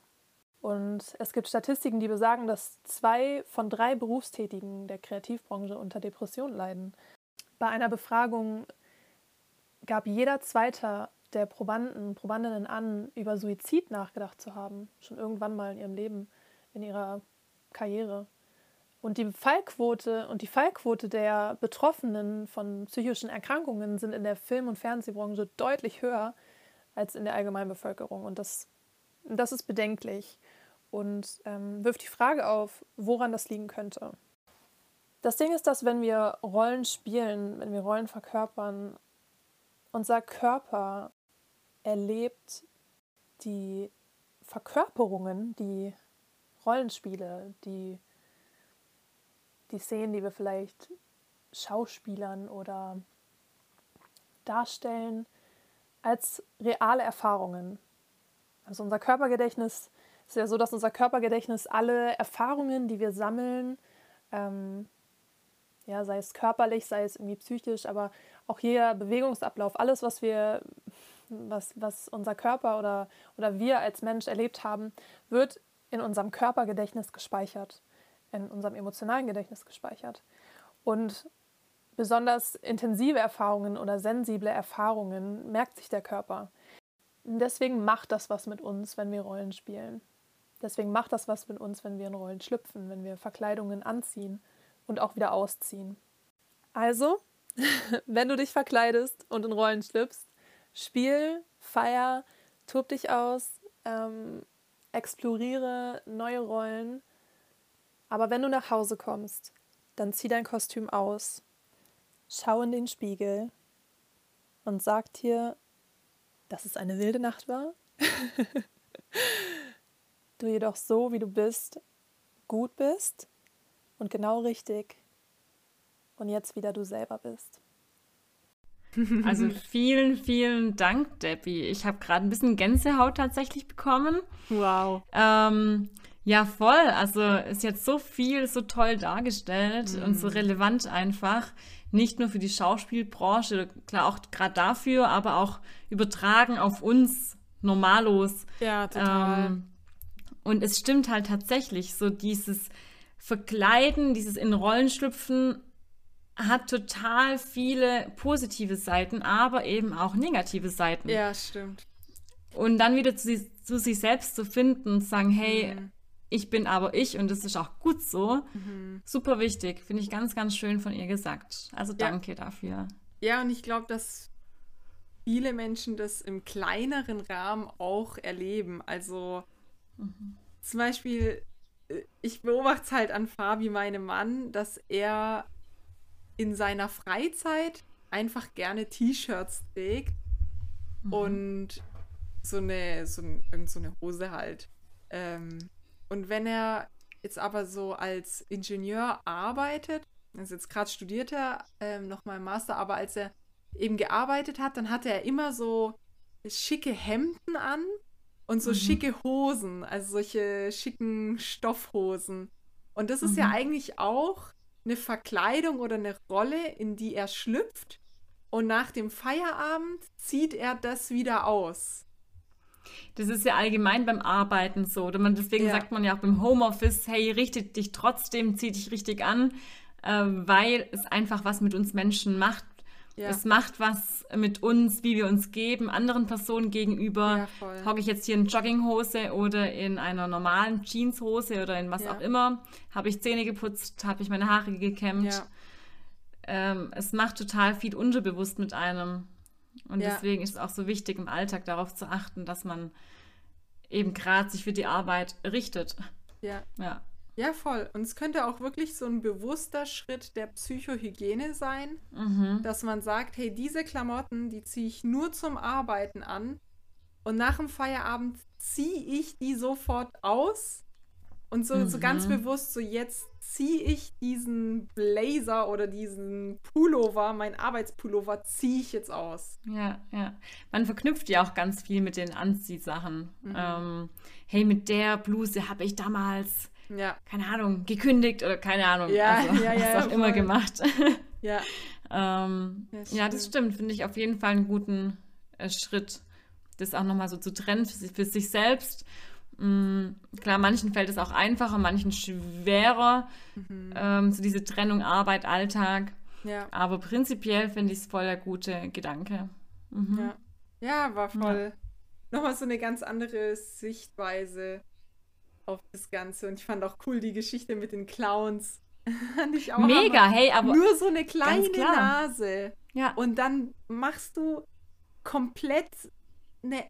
Und es gibt Statistiken, die besagen, dass zwei von drei Berufstätigen der Kreativbranche unter Depressionen leiden. Bei einer Befragung gab jeder Zweite der Probanden, Probandinnen an, über Suizid nachgedacht zu haben, schon irgendwann mal in ihrem Leben, in ihrer Karriere. Und die Fallquote und die Fallquote der Betroffenen von psychischen Erkrankungen sind in der Film- und Fernsehbranche deutlich höher als in der Allgemeinbevölkerung. Und das, das ist bedenklich und ähm, wirft die Frage auf, woran das liegen könnte. Das Ding ist, dass wenn wir Rollen spielen, wenn wir Rollen verkörpern, unser Körper erlebt die Verkörperungen, die Rollenspiele, die, die Szenen, die wir vielleicht Schauspielern oder darstellen, als reale Erfahrungen. Also unser Körpergedächtnis ist ja so, dass unser Körpergedächtnis alle Erfahrungen, die wir sammeln, ähm, ja, sei es körperlich, sei es irgendwie psychisch, aber auch jeder Bewegungsablauf, alles, was wir, was, was unser Körper oder, oder wir als Mensch erlebt haben, wird in unserem Körpergedächtnis gespeichert, in unserem emotionalen Gedächtnis gespeichert. Und besonders intensive Erfahrungen oder sensible Erfahrungen merkt sich der Körper. Deswegen macht das was mit uns, wenn wir Rollen spielen. Deswegen macht das was mit uns, wenn wir in Rollen schlüpfen, wenn wir Verkleidungen anziehen und auch wieder ausziehen. Also, wenn du dich verkleidest und in Rollen schlüpfst, spiel, feier, tob dich aus, ähm, exploriere neue Rollen. Aber wenn du nach Hause kommst, dann zieh dein Kostüm aus, schau in den Spiegel und sag dir, dass es eine wilde Nacht war. du jedoch so, wie du bist, gut bist und genau richtig und jetzt wieder du selber bist. Also vielen, vielen Dank, Debbie. Ich habe gerade ein bisschen Gänsehaut tatsächlich bekommen. Wow. Ähm, ja, voll. Also ist jetzt so viel, so toll dargestellt mm. und so relevant einfach. Nicht nur für die Schauspielbranche, klar auch gerade dafür, aber auch übertragen auf uns Normalos. Ja, total. Ähm, und es stimmt halt tatsächlich, so dieses Verkleiden, dieses in Rollen schlüpfen hat total viele positive Seiten, aber eben auch negative Seiten. Ja, stimmt. Und dann wieder zu, zu sich selbst zu finden und sagen, hey, mhm. ich bin aber ich und das ist auch gut so. Mhm. Super wichtig, finde ich ganz, ganz schön von ihr gesagt. Also danke ja. dafür. Ja, und ich glaube, dass viele Menschen das im kleineren Rahmen auch erleben. Also mhm. zum Beispiel ich beobachte es halt an Fabi, meinem Mann, dass er in seiner Freizeit einfach gerne T-Shirts trägt mhm. und so eine, so, ein, so eine Hose halt. Ähm, und wenn er jetzt aber so als Ingenieur arbeitet, also jetzt gerade studiert er ähm, nochmal Master, aber als er eben gearbeitet hat, dann hatte er immer so schicke Hemden an und so mhm. schicke Hosen, also solche schicken Stoffhosen. Und das ist mhm. ja eigentlich auch eine Verkleidung oder eine Rolle, in die er schlüpft. Und nach dem Feierabend zieht er das wieder aus. Das ist ja allgemein beim Arbeiten so. Oder man, deswegen ja. sagt man ja auch beim Homeoffice, hey, richte dich trotzdem, zieh dich richtig an, äh, weil es einfach was mit uns Menschen macht. Ja. Es macht was mit uns, wie wir uns geben, anderen Personen gegenüber. Ja, Hocke ich jetzt hier in Jogginghose oder in einer normalen Jeanshose oder in was ja. auch immer? Habe ich Zähne geputzt? Habe ich meine Haare gekämmt? Ähm, es macht total viel unterbewusst mit einem. Und deswegen ist es auch so wichtig, im Alltag darauf zu achten, dass man eben gerade sich für die Arbeit richtet. Ja. Ja. Ja, voll. Und es könnte auch wirklich so ein bewusster Schritt der Psychohygiene sein, mhm. dass man sagt, hey, diese Klamotten, die ziehe ich nur zum Arbeiten an und nach dem Feierabend ziehe ich die sofort aus und so, mhm. so ganz mhm. bewusst, so jetzt ziehe ich diesen Blazer oder diesen Pullover, mein Arbeitspullover, ziehe ich jetzt aus. Ja, ja. Man verknüpft ja auch ganz viel mit den Anziehsachen. Mhm. Ähm, hey, mit der Bluse habe ich damals ja. keine Ahnung, gekündigt oder keine Ahnung, ja, also, ja, ja, was auch immer gemacht. Ja. ähm, ja, das stimmt, finde ich auf jeden Fall einen guten äh, Schritt, das auch nochmal so zu trennen für sich, für sich selbst. Mhm, klar, manchen fällt es auch einfacher, manchen schwerer, mhm. ähm, so diese Trennung Arbeit, Alltag. Ja. Aber prinzipiell finde ich es voll der gute Gedanke. Mhm. Ja. ja, war voll. Nochmal so eine ganz andere Sichtweise auf das Ganze. Und ich fand auch cool die Geschichte mit den Clowns. Mega, hammer. hey, aber. Nur so eine kleine Nase. Ja. Und dann machst du komplett eine,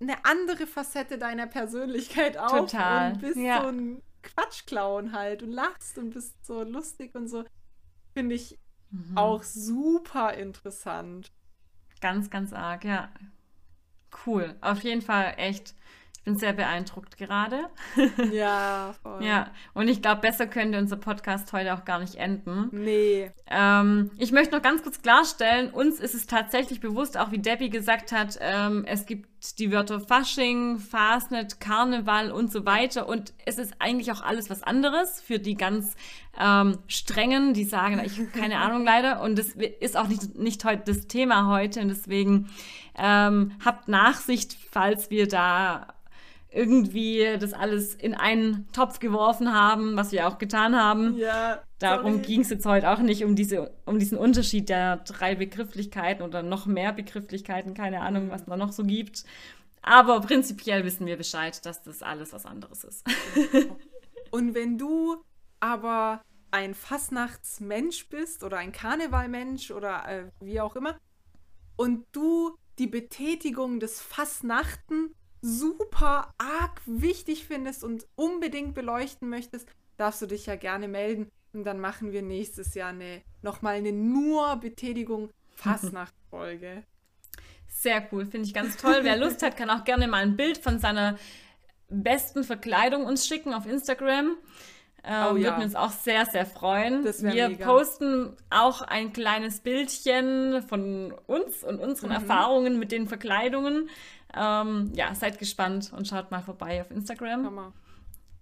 eine andere Facette deiner Persönlichkeit auf. Total. Und bist ja. so ein Quatschclown halt und lachst und bist so lustig und so. Finde ich mhm. auch super interessant. Ganz, ganz arg, ja. Cool. Auf jeden Fall echt bin sehr beeindruckt gerade. Ja, voll. Ja, und ich glaube, besser könnte unser Podcast heute auch gar nicht enden. Nee. Ähm, ich möchte noch ganz kurz klarstellen, uns ist es tatsächlich bewusst, auch wie Debbie gesagt hat, ähm, es gibt die Wörter Fasching, Fastnet, Karneval und so weiter. Und es ist eigentlich auch alles was anderes für die ganz ähm, strengen, die sagen, ich habe keine Ahnung leider. Und das ist auch nicht, nicht heute das Thema heute. Und deswegen ähm, habt Nachsicht, falls wir da irgendwie das alles in einen Topf geworfen haben, was wir auch getan haben. Ja. Darum ging es jetzt heute auch nicht um, diese, um diesen Unterschied der drei Begrifflichkeiten oder noch mehr Begrifflichkeiten, keine Ahnung, was es da noch so gibt. Aber prinzipiell wissen wir Bescheid, dass das alles was anderes ist. Und wenn du aber ein Fastnachtsmensch bist oder ein Karnevalmensch oder äh, wie auch immer und du die Betätigung des Fastnachten super arg wichtig findest und unbedingt beleuchten möchtest, darfst du dich ja gerne melden. Und dann machen wir nächstes Jahr eine, nochmal eine nur Betätigung Fastnachtfolge. Sehr cool, finde ich ganz toll. Wer Lust hat, kann auch gerne mal ein Bild von seiner besten Verkleidung uns schicken auf Instagram. Ähm, oh, ja. Würden uns auch sehr, sehr freuen. Wir mega. posten auch ein kleines Bildchen von uns und unseren mhm. Erfahrungen mit den Verkleidungen. Ähm, ja, seid gespannt und schaut mal vorbei auf Instagram. Hammer.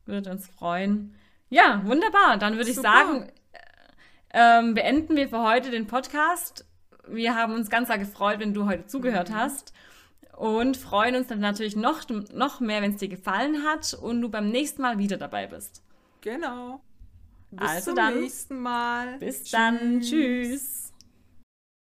Würde uns freuen. Ja, wunderbar. Dann würde ich sagen, äh, ähm, beenden wir für heute den Podcast. Wir haben uns ganz sehr gefreut, wenn du heute zugehört mhm. hast. Und freuen uns dann natürlich noch, noch mehr, wenn es dir gefallen hat und du beim nächsten Mal wieder dabei bist. Genau. Bis also zum dann, nächsten Mal. Bis Tschüss. dann. Tschüss.